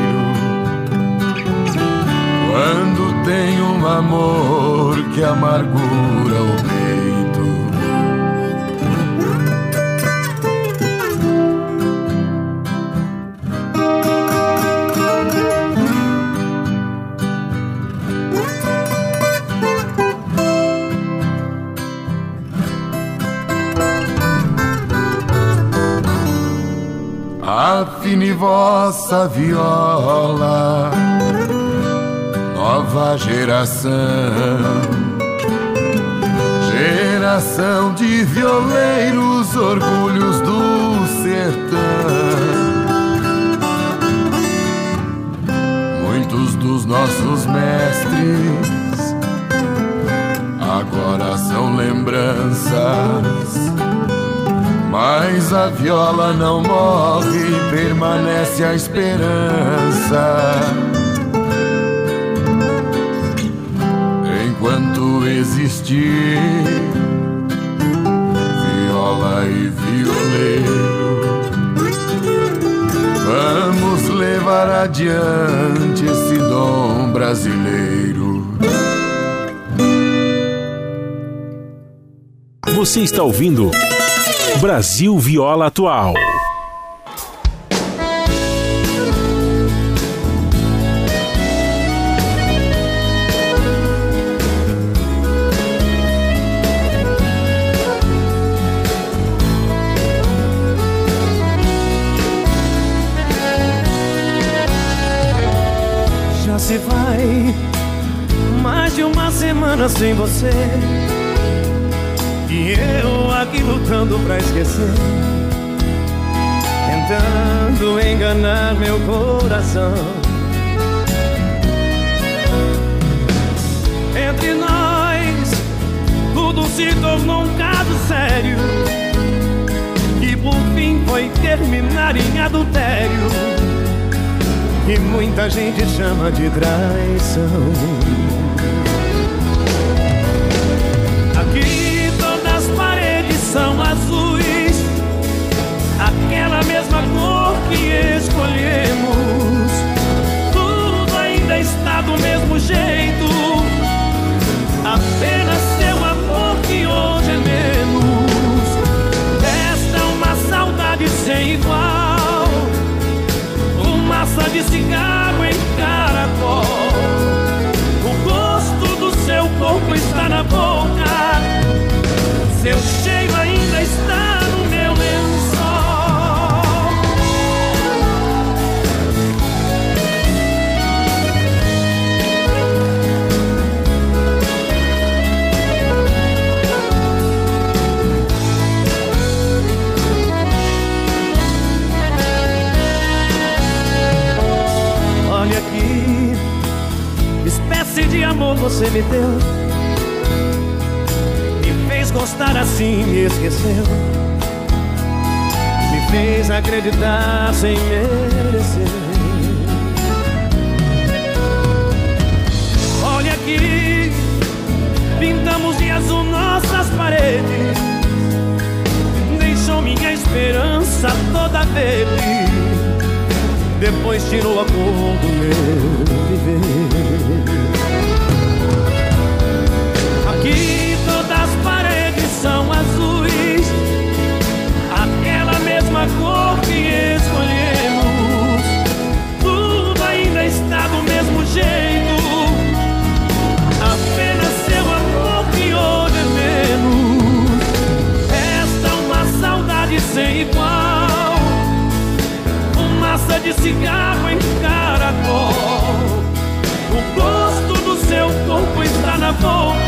Quando tem um amor que amargura o Afine vossa viola, nova geração, geração de violeiros, orgulhos do sertão. Muitos dos nossos mestres agora são lembranças. Mas a viola não morre, permanece a esperança. Enquanto existir viola e violeiro, vamos levar adiante esse dom brasileiro.
Você está ouvindo Brasil Viola Atual.
Já se vai mais de uma semana sem você. E lutando pra esquecer. Tentando enganar meu coração. Entre nós Tudo se tornou um caso sério. Que por fim foi terminar em adultério. E muita gente chama de traição aquela mesma cor que escolhemos. Tudo ainda está do mesmo jeito, apenas seu amor que hoje é menos. Esta é uma saudade sem igual, fumaça de cigarro me deu. Me fez gostar assim, me esqueceu. Me fez acreditar sem merecer. Olha aqui, pintamos de azul nossas paredes. Deixou minha esperança toda verde. Depois tirou a cor do meu viver. mesma cor que escolhemos. Tudo ainda está do mesmo jeito. Apenas seu amor que hoje é menos. Esta uma saudade sem igual. Fumaça de cigarro em caracol. O
gosto do seu corpo está na boca.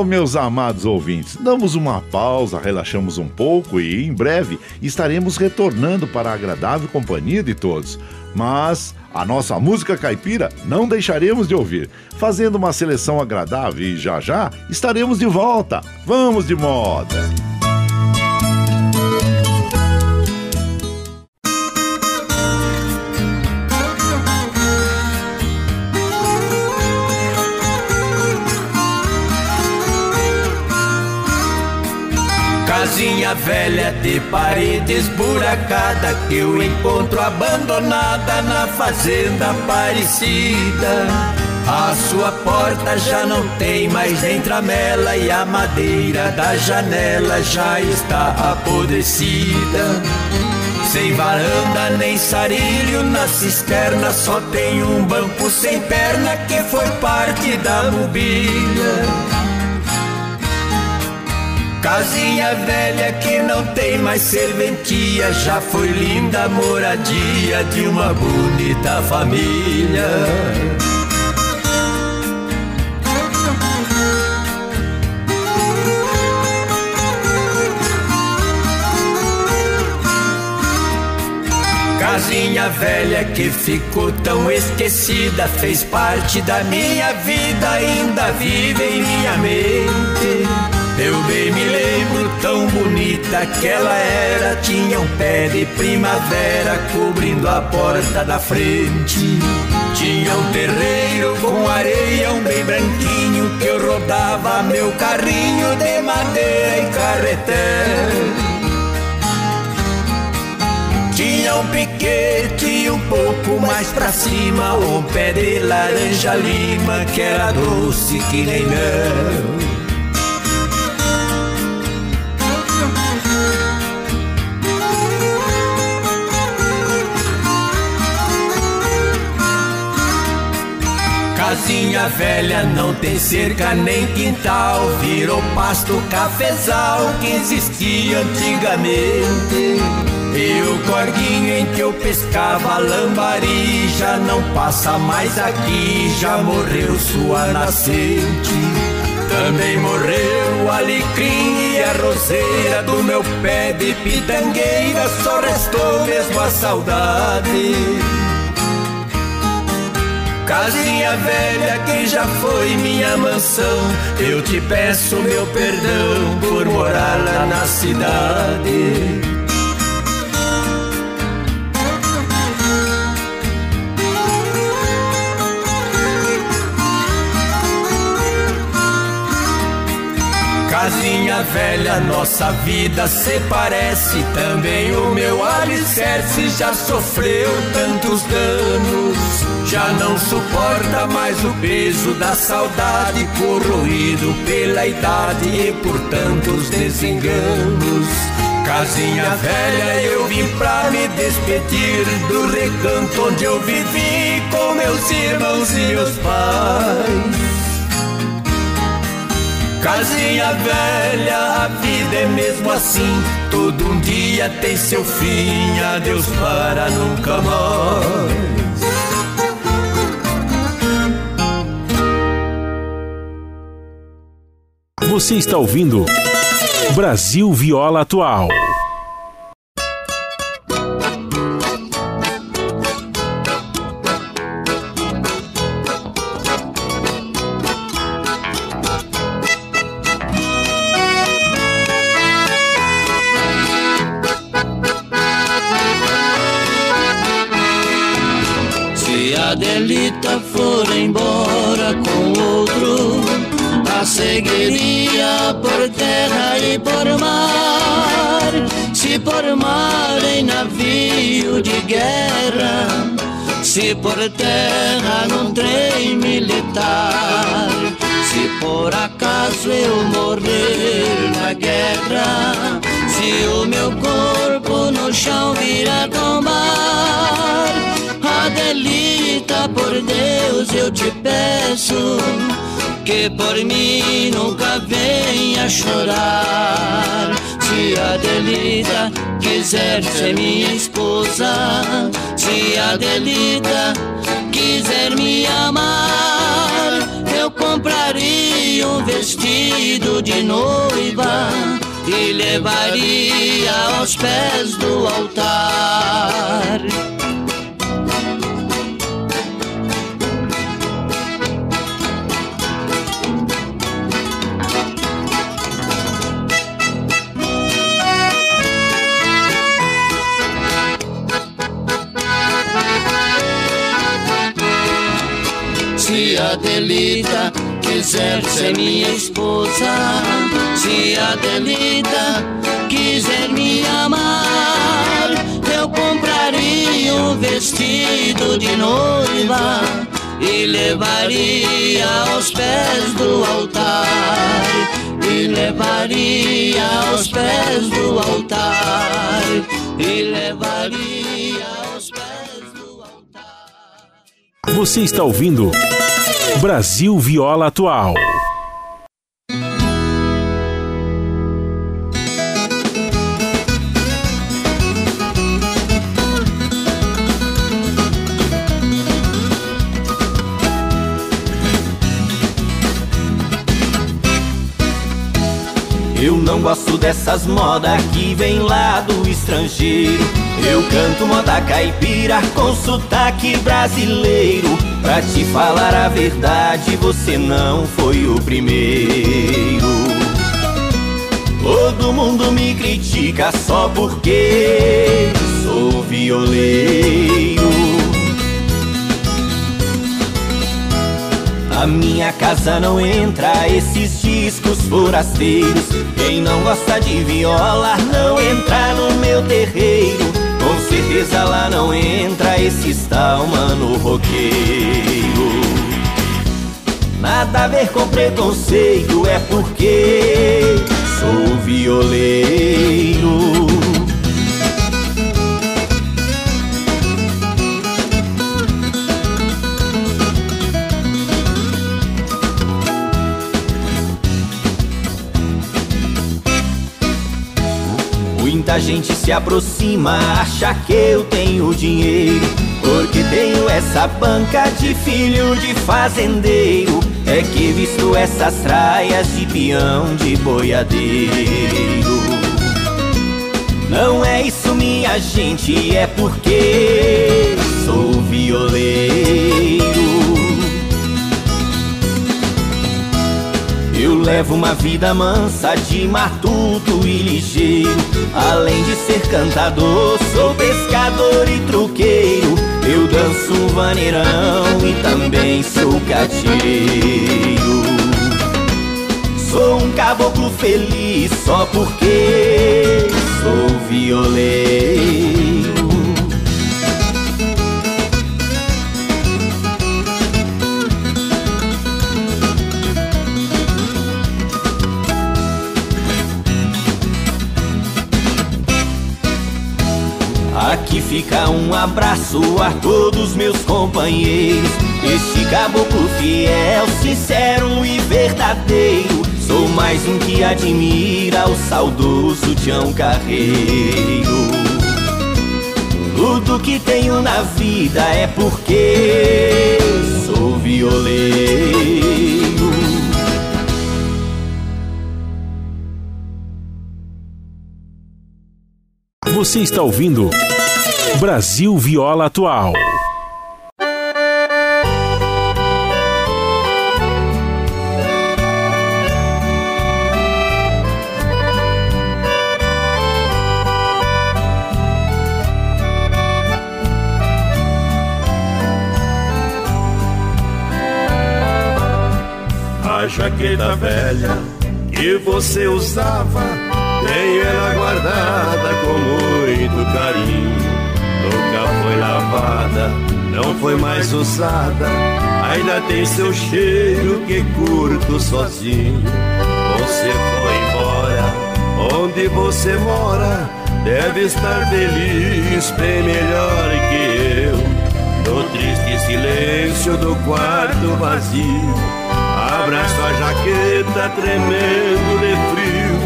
Oh, meus amados ouvintes, damos uma pausa, relaxamos um pouco e em breve estaremos retornando para a agradável companhia de todos. Mas a nossa música caipira não deixaremos de ouvir, fazendo uma seleção agradável e já já estaremos de volta. Vamos de moda!
Casinha velha de parede esburacada que eu encontro abandonada na fazenda parecida. A sua porta já não tem mais entramela e a madeira da janela já está apodrecida. Sem varanda nem sarilho na cisterna, só tem um banco sem perna que foi parte da mobília. Casinha velha que não tem mais serventia, já foi linda moradia de uma bonita família. Casinha velha que ficou tão esquecida, fez parte da minha vida, ainda vive em minha mente. Eu bem me lembro tão bonita que ela era. Tinha um pé de primavera cobrindo a porta da frente. Tinha um terreiro com areia, um bem branquinho que eu rodava meu carrinho de madeira e carretel. Tinha um piquete um pouco mais pra cima, um pé de laranja lima que era doce que nem mel. Casinha velha não tem cerca nem quintal, virou pasto cafezal que existia antigamente. E o corguinho em que eu pescava lambari já não passa mais aqui, já morreu sua nascente. Também morreu o alecrim e a roseira do meu pé de pitangueira, só restou mesmo a saudade. Casinha velha que já foi minha mansão, eu te peço meu perdão por morar lá na cidade. Casinha velha, nossa vida se parece. Também o meu alicerce já sofreu tantos danos. Já não suporta mais o peso da saudade, corroído pela idade e por tantos desenganos. Casinha velha, eu vim pra me despedir do recanto onde eu vivi com meus irmãos e meus pais. Casinha velha, a vida é mesmo assim. Todo um dia tem seu fim. Adeus para nunca mais.
Você está ouvindo Brasil Viola Atual.
Por mar. Se por mar em navio de guerra, se por terra num trem militar. Se por acaso eu morrer na guerra, se o meu corpo no chão vir a tombar, Adelita, por Deus eu te peço que por mim nunca venha chorar. Se a Delita quiser ser minha esposa, se a Delita quiser me amar, eu compraria um vestido de noiva e levaria aos pés do altar. Se a Delita quiser ser minha esposa, se a Delita quiser me amar, eu compraria um vestido de noiva e levaria aos pés do altar. E levaria aos pés do altar. E levaria aos pés do altar.
Você está ouvindo Brasil Viola Atual.
Não gosto dessas modas que vem lá do estrangeiro. Eu canto moda caipira com sotaque brasileiro. Pra te falar a verdade, você não foi o primeiro. Todo mundo me critica só porque sou violeiro. A minha casa não entra esses discos forasteiros. Quem não gosta de viola não entra no meu terreiro. Com certeza lá não entra esse tal mano roqueiro. Nada a ver com preconceito, é porque sou violeiro. Muita gente se aproxima, acha que eu tenho dinheiro. Porque tenho essa banca de filho de fazendeiro. É que visto essas traias de peão de boiadeiro. Não é isso, minha gente, é porque sou violeiro. Eu levo uma vida mansa de matuto e ligeiro. Além de ser cantador, sou pescador e truqueiro. Eu danço vaneirão e também sou cateiro. Sou um caboclo feliz só porque sou violeiro. Abraço a todos meus companheiros. Este caboclo fiel, sincero e verdadeiro. Sou mais um que admira o saudoso Tião Carreiro. Tudo que tenho na vida é porque sou violeiro.
Você está ouvindo Brasil Viola Atual.
A jaqueta velha que você usava, tenho ela guardada com muito carinho. Nunca foi lavada, não foi mais usada, ainda tem seu cheiro que curto sozinho. Você foi embora, onde você mora, deve estar feliz, bem melhor que eu. No triste silêncio do quarto vazio,
Abraço a jaqueta tremendo de frio,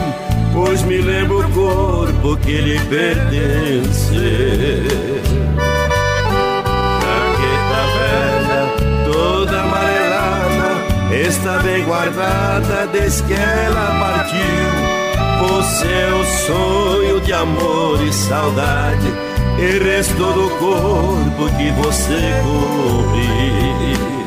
pois me lembro o corpo que lhe pertence. Está bem guardada desde que ela partiu. O sonho de amor e saudade, e restou do corpo que você corre.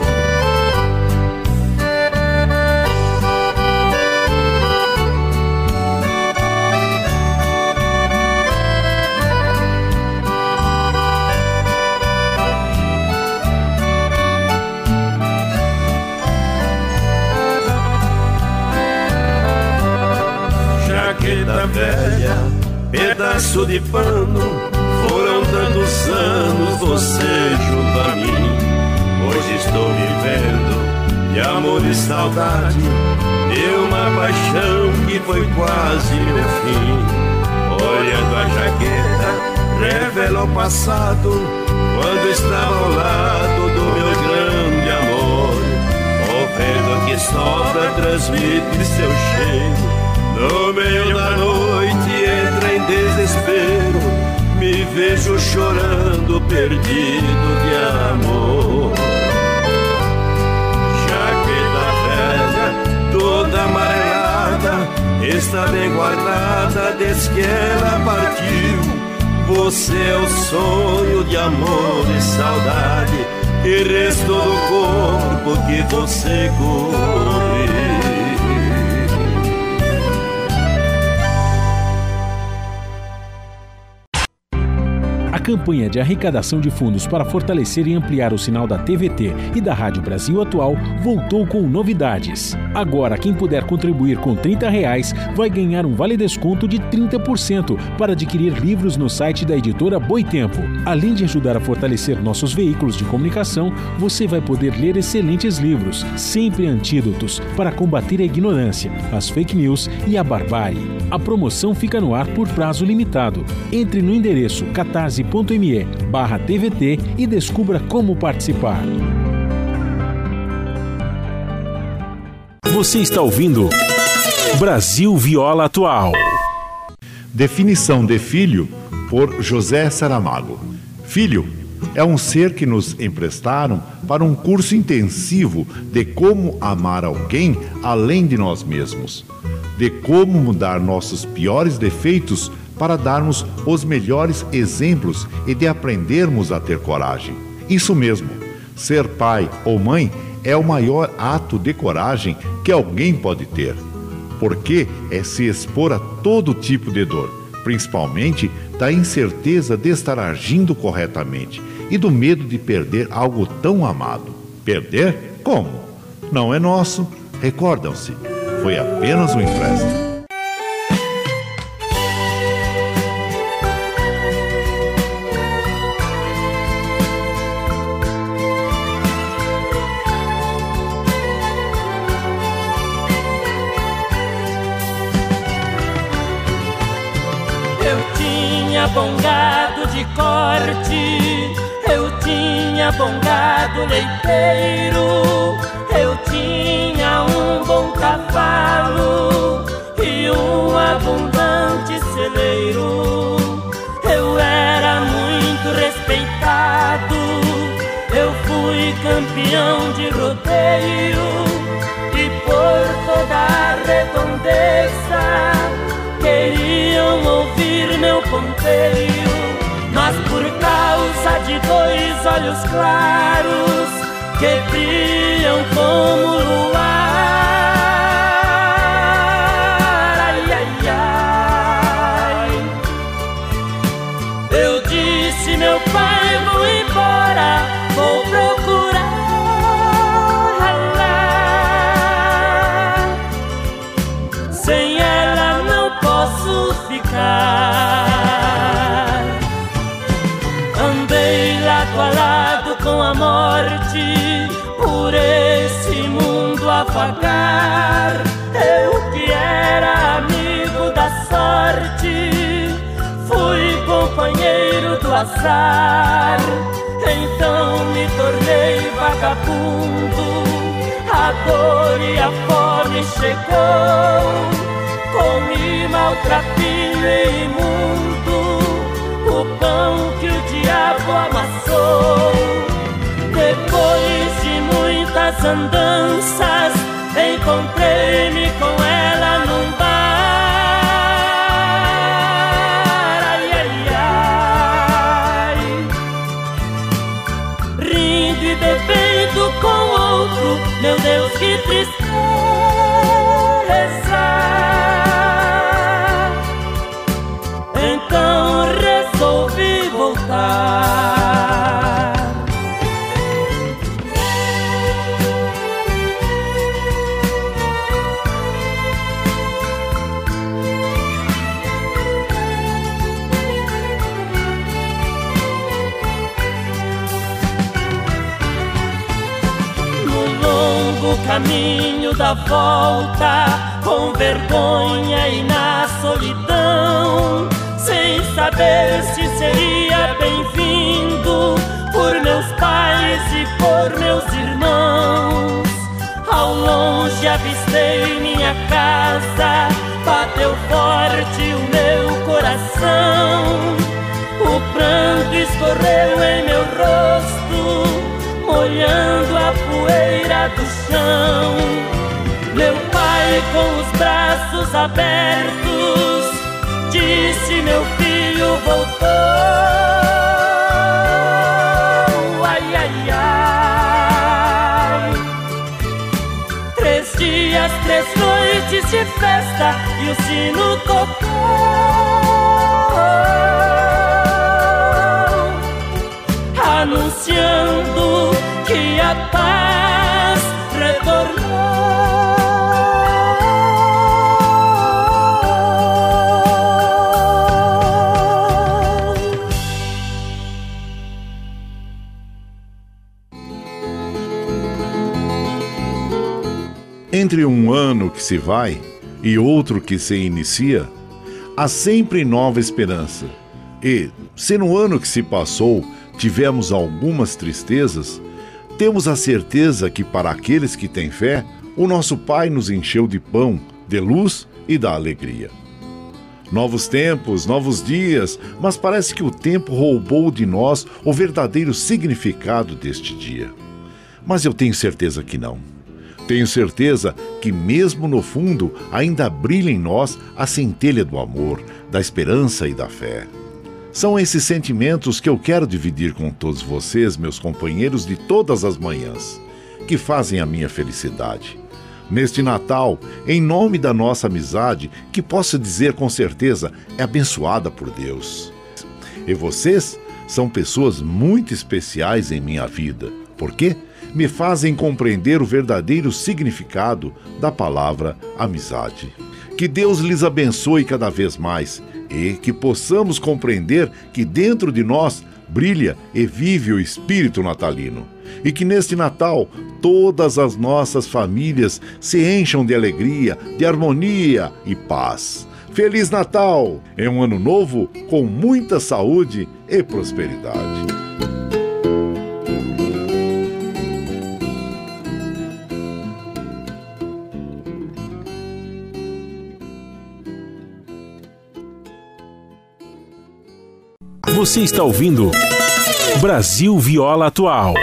Pedaço de pano. Foram tantos anos você junto a mim. Hoje estou vivendo de amor e saudade, de uma paixão que foi quase meu fim. Olhando a jaqueta, revela o passado, quando estava ao lado do meu grande amor. O vento que sopra transmite seu cheiro no meio da noite desespero, me vejo chorando, perdido de amor. Jaqueta velha, toda amarelada, está bem guardada desde que ela partiu. Você é o sonho de amor e saudade, e restou do corpo que você corre.
Campanha de arrecadação de fundos para fortalecer e ampliar o sinal da TVT e da Rádio Brasil Atual voltou com novidades. Agora, quem puder contribuir com 30 reais vai ganhar um vale desconto de 30% para adquirir livros no site da editora Boitempo. Além de ajudar a fortalecer nossos veículos de comunicação, você vai poder ler excelentes livros, sempre antídotos para combater a ignorância, as fake news e a barbárie. A promoção fica no ar por prazo limitado. Entre no endereço catarse.com apoia.se barra TVT e descubra como participar. Você está ouvindo Brasil Viola Atual.
Definição de filho por José Saramago. Filho é um ser que nos emprestaram para um curso intensivo de como amar alguém além de nós mesmos, de como mudar nossos piores defeitos para darmos os melhores exemplos e de aprendermos a ter coragem. Isso mesmo, ser pai ou mãe é o maior ato de coragem que alguém pode ter, porque é se expor a todo tipo de dor, principalmente da incerteza de estar agindo corretamente e do medo de perder algo tão amado. Perder? Como? Não é nosso. Recordam-se, foi apenas um empréstimo.
Tinha bongado leiteiro, eu tinha um bom cavalo e um abundante celeiro. Eu era muito respeitado, eu fui campeão de rodeio e por toda a redondeza queriam ouvir meu causa de dois olhos claros que brilham como luar. Azar. Então me tornei vagabundo. A dor e a fome chegou. Comi maltrapilho e imundo O pão que o diabo amassou. Depois de muitas andanças Encontrei-me Meu Deus, volta, com vergonha e na solidão, sem saber se seria bem-vindo por meus pais e por meus irmãos. Ao longe avistei minha casa, bateu forte o meu coração. O pranto escorreu em meu rosto, molhando a poeira do chão. Abertos, disse: Meu filho voltou. Ai, ai, ai. Três dias, três noites de festa e o sino tocou, anunciando que a paz
Entre um ano que se vai e outro que se inicia, há sempre nova esperança. E, se no ano que se passou tivemos algumas tristezas, temos a certeza que para aqueles que têm fé, o nosso Pai nos encheu de pão, de luz e da alegria. Novos tempos, novos dias, mas parece que o tempo roubou de nós o verdadeiro significado deste dia. Mas eu tenho certeza que não. Tenho certeza que, mesmo no fundo, ainda brilha em nós a centelha do amor, da esperança e da fé. São esses sentimentos que eu quero dividir com todos vocês, meus companheiros de todas as manhãs, que fazem a minha felicidade. Neste Natal, em nome da nossa amizade, que posso dizer com certeza é abençoada por Deus. E vocês são pessoas muito especiais em minha vida. Por quê? Me fazem compreender o verdadeiro significado da palavra amizade. Que Deus lhes abençoe cada vez mais e que possamos compreender que dentro de nós brilha e vive o espírito natalino. E que neste Natal todas as nossas famílias se encham de alegria, de harmonia e paz. Feliz Natal! É um ano novo com muita saúde e prosperidade.
Você está ouvindo Brasil Viola Atual.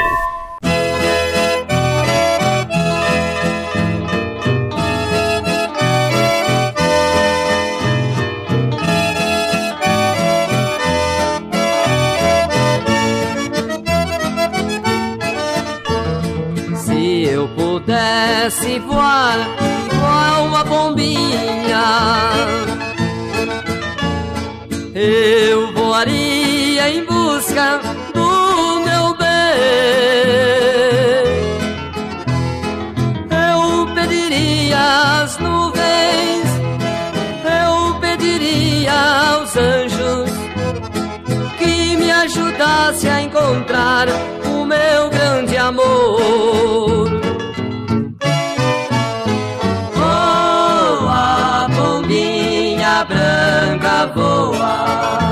Se eu pudesse voar igual uma bombinha, eu voaria busca do meu bem. Eu pediria às nuvens, eu pediria aos anjos que me ajudasse a encontrar o meu grande amor. Voa, bombinha branca, voa.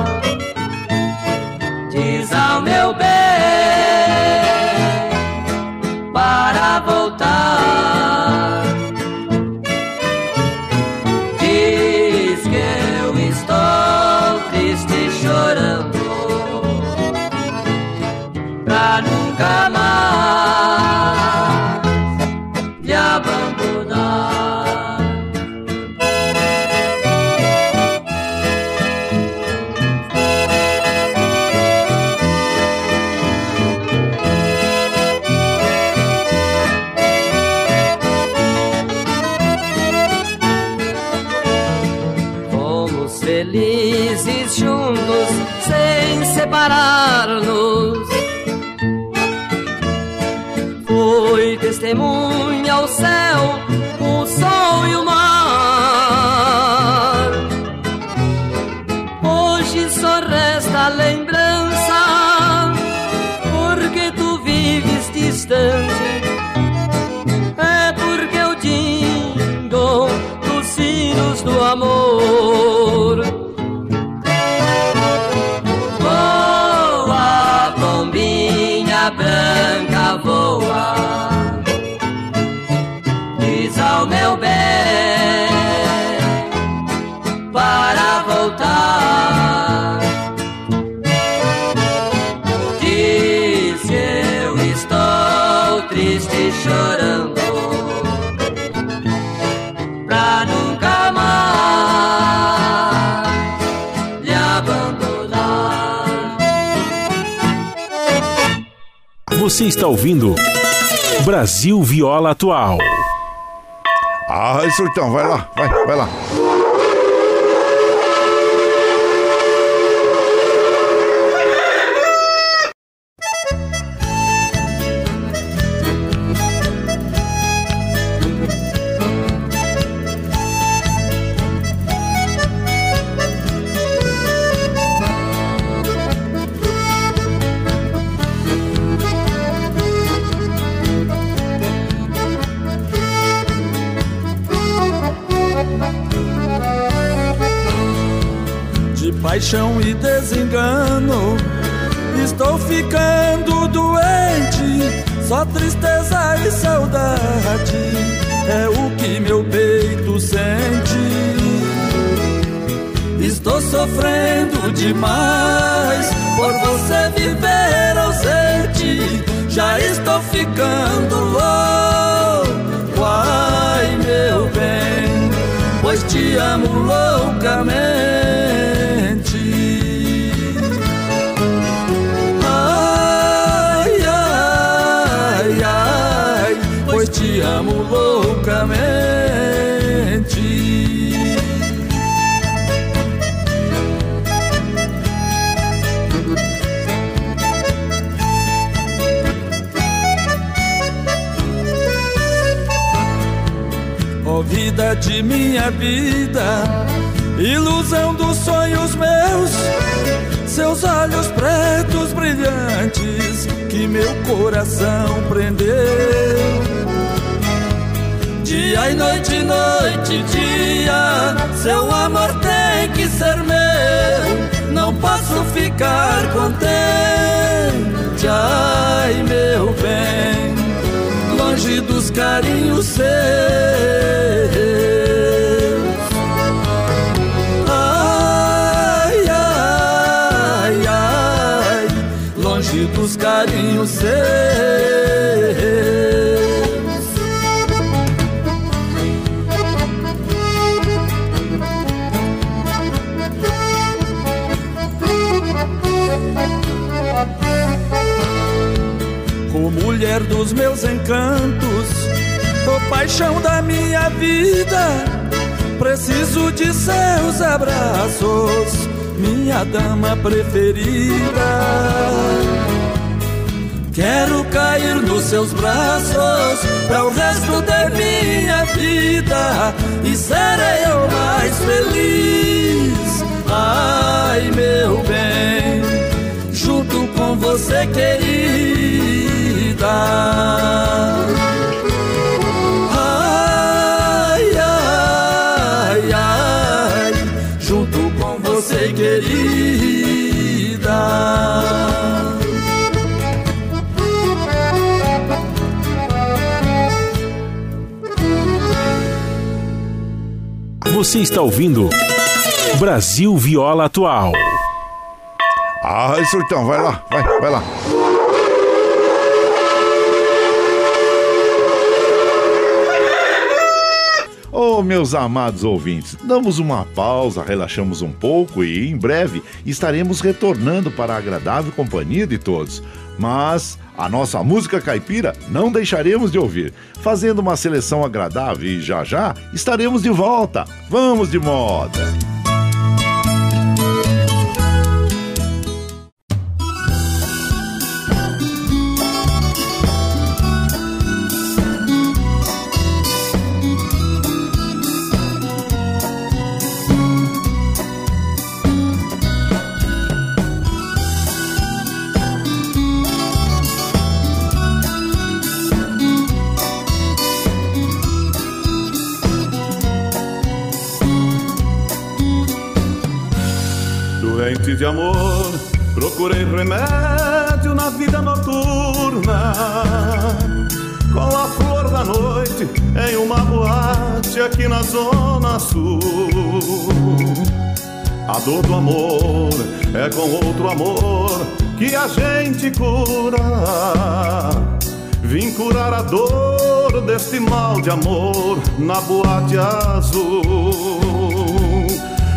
Você está ouvindo Brasil Viola Atual.
Ah, surtão, vai lá, vai, vai lá.
Demais por você viver ausente. Já estou ficando louco, ai meu bem, pois te amo loucamente. De minha vida, ilusão dos sonhos meus, seus olhos pretos brilhantes que meu coração prendeu. Dia e noite, noite dia, seu amor tem que ser meu. Não posso ficar contente, ai meu bem, longe dos carinhos seus. Ai, ai, ai, longe dos carinhos seus. Mulher dos meus encantos, ô paixão da minha vida, preciso de seus abraços, minha dama preferida. Quero cair nos seus braços para o resto da minha vida e serei eu mais feliz. Ai, meu bem, junto com você, querida. Ai, ai, ai, junto com você, querida.
Você está ouvindo Brasil Viola Atual.
Ah, surtão, vai lá, vai, vai lá. Meus amados ouvintes, damos uma pausa, relaxamos um pouco e em breve estaremos retornando para a agradável companhia de todos. Mas a nossa música caipira não deixaremos de ouvir, fazendo uma seleção agradável e já já estaremos de volta. Vamos de moda!
De amor, procurei remédio na vida noturna. Com a flor da noite em uma boate aqui na Zona Sul. A dor do amor é com outro amor que a gente cura. Vim curar a dor deste mal de amor na boate azul.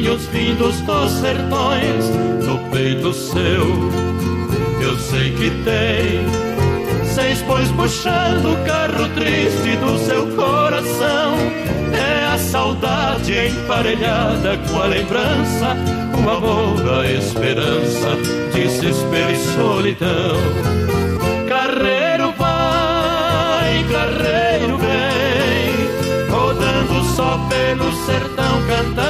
Passarinhos vindos dos sertões, no peito seu, eu sei que tem seis bois puxando o carro triste do seu coração. É a saudade emparelhada com a lembrança, o amor, a esperança, desespero e solidão. Carreiro vai, carreiro vem, rodando só pelo sertão, cantando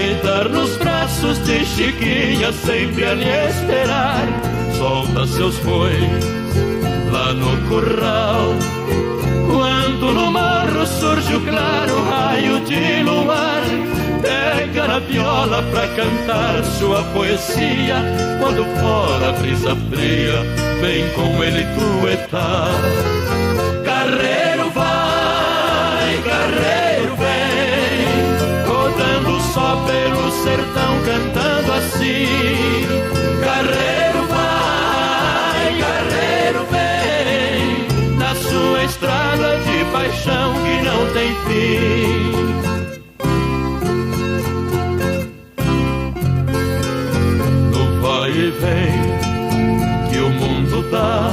deitar nos braços de Chiquinha, sempre a lhe esperar. Solta seus bois lá no curral. Quando no morro surge o claro raio de luar, pega na viola pra cantar sua poesia. Quando fora a brisa fria, vem com ele tuetar. Assim. Carreiro vai, carreiro vem, na sua estrada de paixão que não tem fim. No vai e vem que o mundo dá,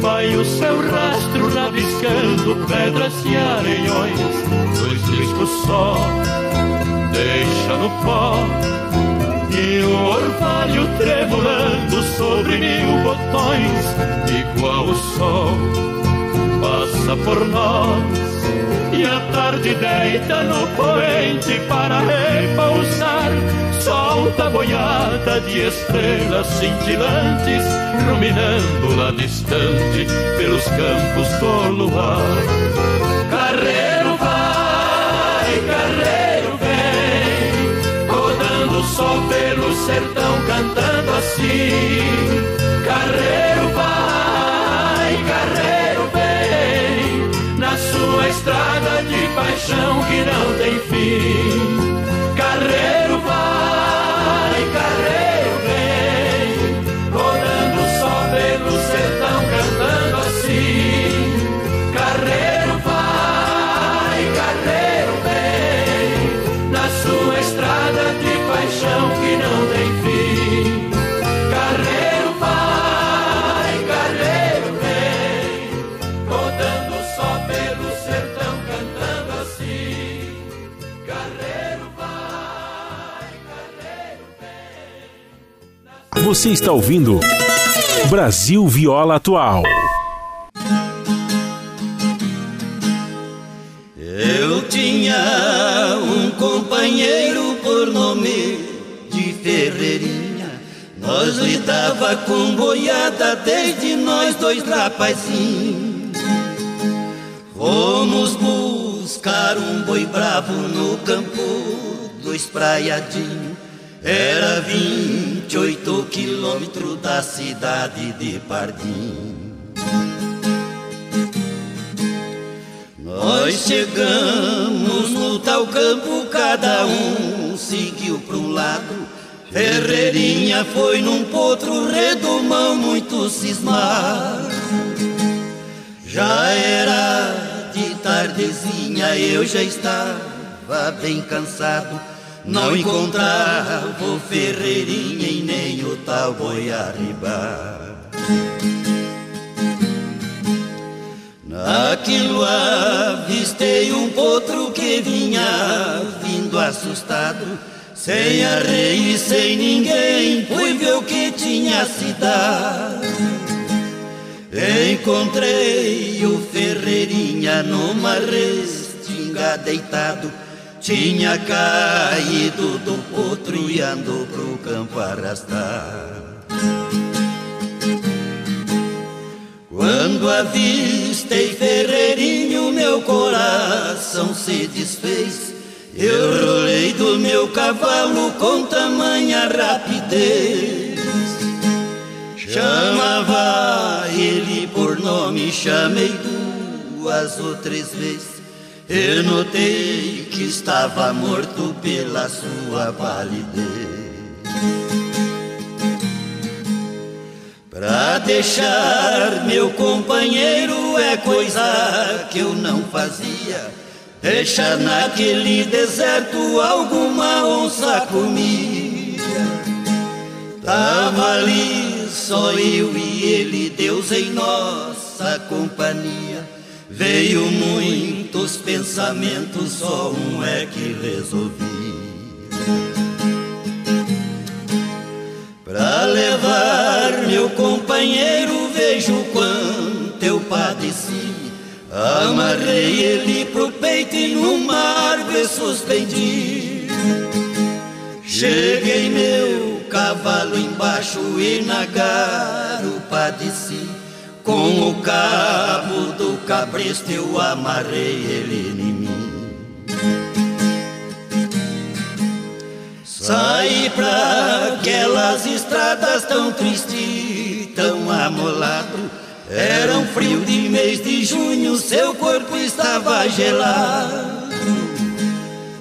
vai o seu rastro rabiscando pedras e areiões, dois discos só, deixa no pó. E o orvalho tremulando sobre mil botões, igual o sol, passa por nós. E a tarde deita no poente para repousar. Solta a boiada de estrelas cintilantes, ruminando lá distante pelos campos do luar. Só pelo sertão, cantando assim. Carreiro vai, carreiro vem, na sua estrada de paixão que não tem fim. Carreiro
Você está ouvindo Brasil Viola Atual.
Eu tinha um companheiro por nome de Ferreirinha. Nós lidava com boiada desde nós dois rapazinhos. Fomos buscar um boi bravo no campo do espraiadinho. Era 28 quilômetros da cidade de Pardim. Nós chegamos no tal campo, cada um seguiu para um lado. Ferreirinha foi num potro redomão muito cismado. Já era de tardezinha, eu já estava bem cansado. Não encontrava o Ferreirinha e nem o tal boi arribar. Naquilo avistei um potro que vinha vindo assustado, sem arreio e sem ninguém, fui ver o que tinha se dado. Encontrei o Ferreirinha numa restinga deitado, tinha caído do potro e andou pro campo arrastar. Quando avistei Ferreirinho, meu coração se desfez. Eu rolei do meu cavalo com tamanha rapidez. Chamava ele por nome, chamei duas ou três vezes. Eu notei que estava morto pela sua validez. Pra deixar meu companheiro é coisa que eu não fazia. Deixar naquele deserto alguma onça comia. Tava ali só eu e ele, Deus em nossa companhia. Veio muitos pensamentos, só um é que resolvi. Pra levar meu companheiro, vejo quanto eu padeci. Amarrei ele pro peito e numa árvore suspendi. Cheguei meu cavalo embaixo e na garupa desci. Com o cabo do cabresto eu amarrei ele em mim. Saí pra aquelas estradas tão tristes, tão amolado. Era um frio de mês de junho, seu corpo estava gelado.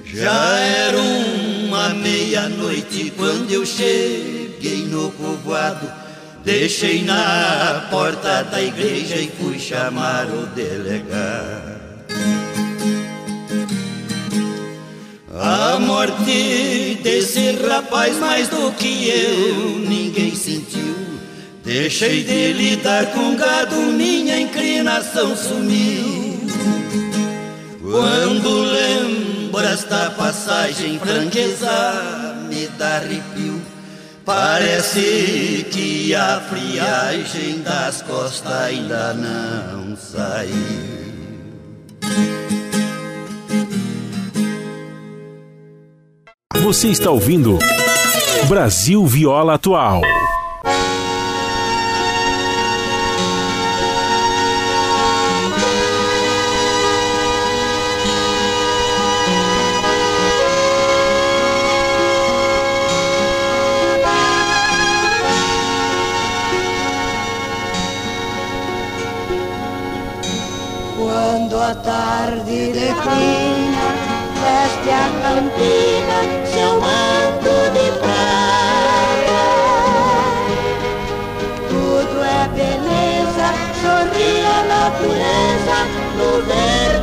Já era uma meia-noite quando eu cheguei no povoado. Deixei na porta da igreja e fui chamar o delegado. A morte desse rapaz, mais do que eu, ninguém sentiu. Deixei de lidar com gado, minha inclinação sumiu. Quando lembro esta passagem, franqueza me dá arrepio. Parece que a friagem das costas ainda não saiu.
Você está ouvindo Brasil Viola Atual.
A tarde declina, veste a campina seu manto de prata. Tudo é beleza, sorri a natureza no verde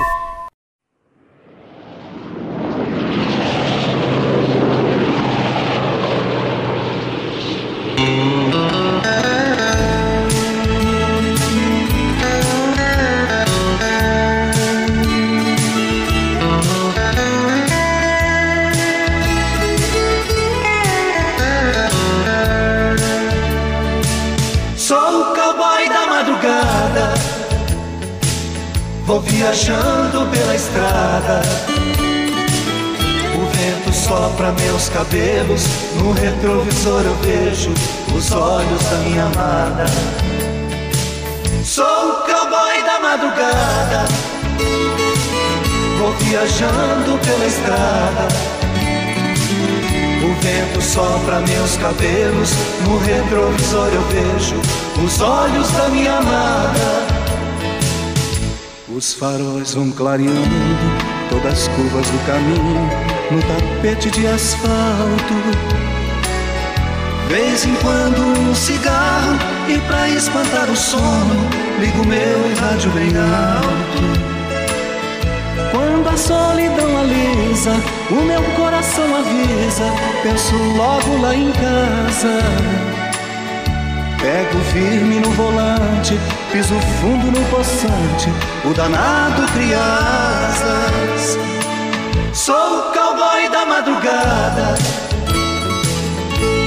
Vou viajando pela estrada. O vento sopra meus cabelos. No retrovisor eu vejo os olhos da minha amada. Sou o cowboy da madrugada. Vou viajando pela estrada. O vento sopra meus cabelos. No retrovisor eu vejo os olhos da minha amada. Os faróis vão clareando todas as curvas do caminho no tapete de asfalto. Vez em quando um cigarro e pra espantar o sono ligo meu rádio bem alto. Quando a solidão alisa, o meu coração avisa, penso logo lá em casa. Pego firme no volante, piso fundo no poçante, o danado cria asas. Sou o cowboy da madrugada,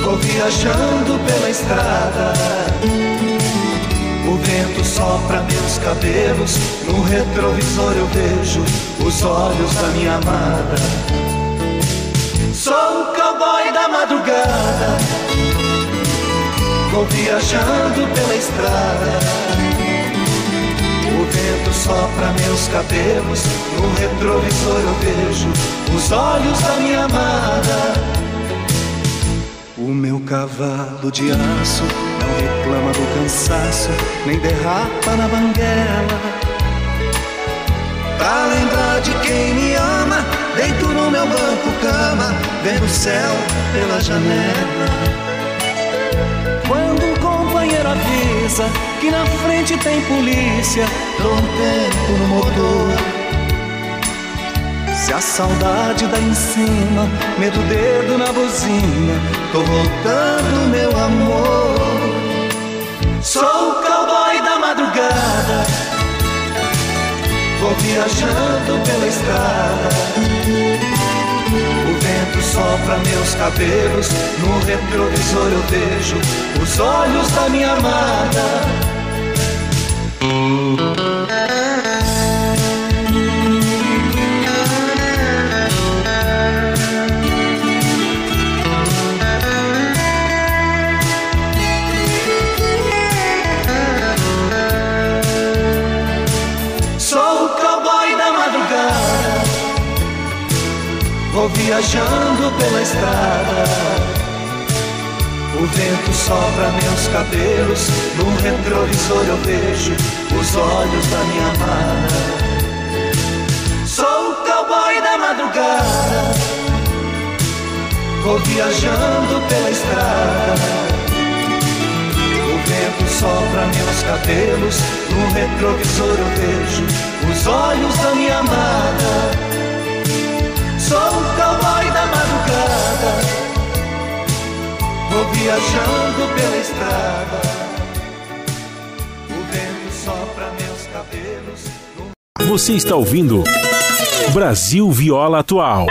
vou viajando pela estrada. O vento sopra meus cabelos, no retrovisor eu vejo os olhos da minha amada. Sou o cowboy da madrugada, vou viajando pela estrada. O vento sopra meus cabelos, no retrovisor eu vejo os olhos da minha amada. O meu cavalo de aço não reclama do cansaço, nem derrapa na banguela. Pra lembrar de quem me ama, deito no meu banco cama, vendo o céu pela janela. Quando um companheiro avisa que na frente tem polícia, dou um tempo no motor. Se a saudade dá em cima, medo dedo na buzina, tô voltando, meu amor. Sou o cowboy da madrugada, vou viajando pela estrada. O vento sopra meus cabelos, no retrovisor eu vejo os olhos da minha amada. Vou viajando pela estrada. O vento sopra meus cabelos, no retrovisor eu vejo os olhos da minha amada. Sou o cowboy da madrugada, vou viajando pela estrada. O vento sopra meus cabelos, no retrovisor eu vejo os olhos da minha amada. Sou o cowboy da madrugada, vou viajando pela estrada. O vento sopra meus cabelos.
Você está ouvindo Brasil Viola Atual.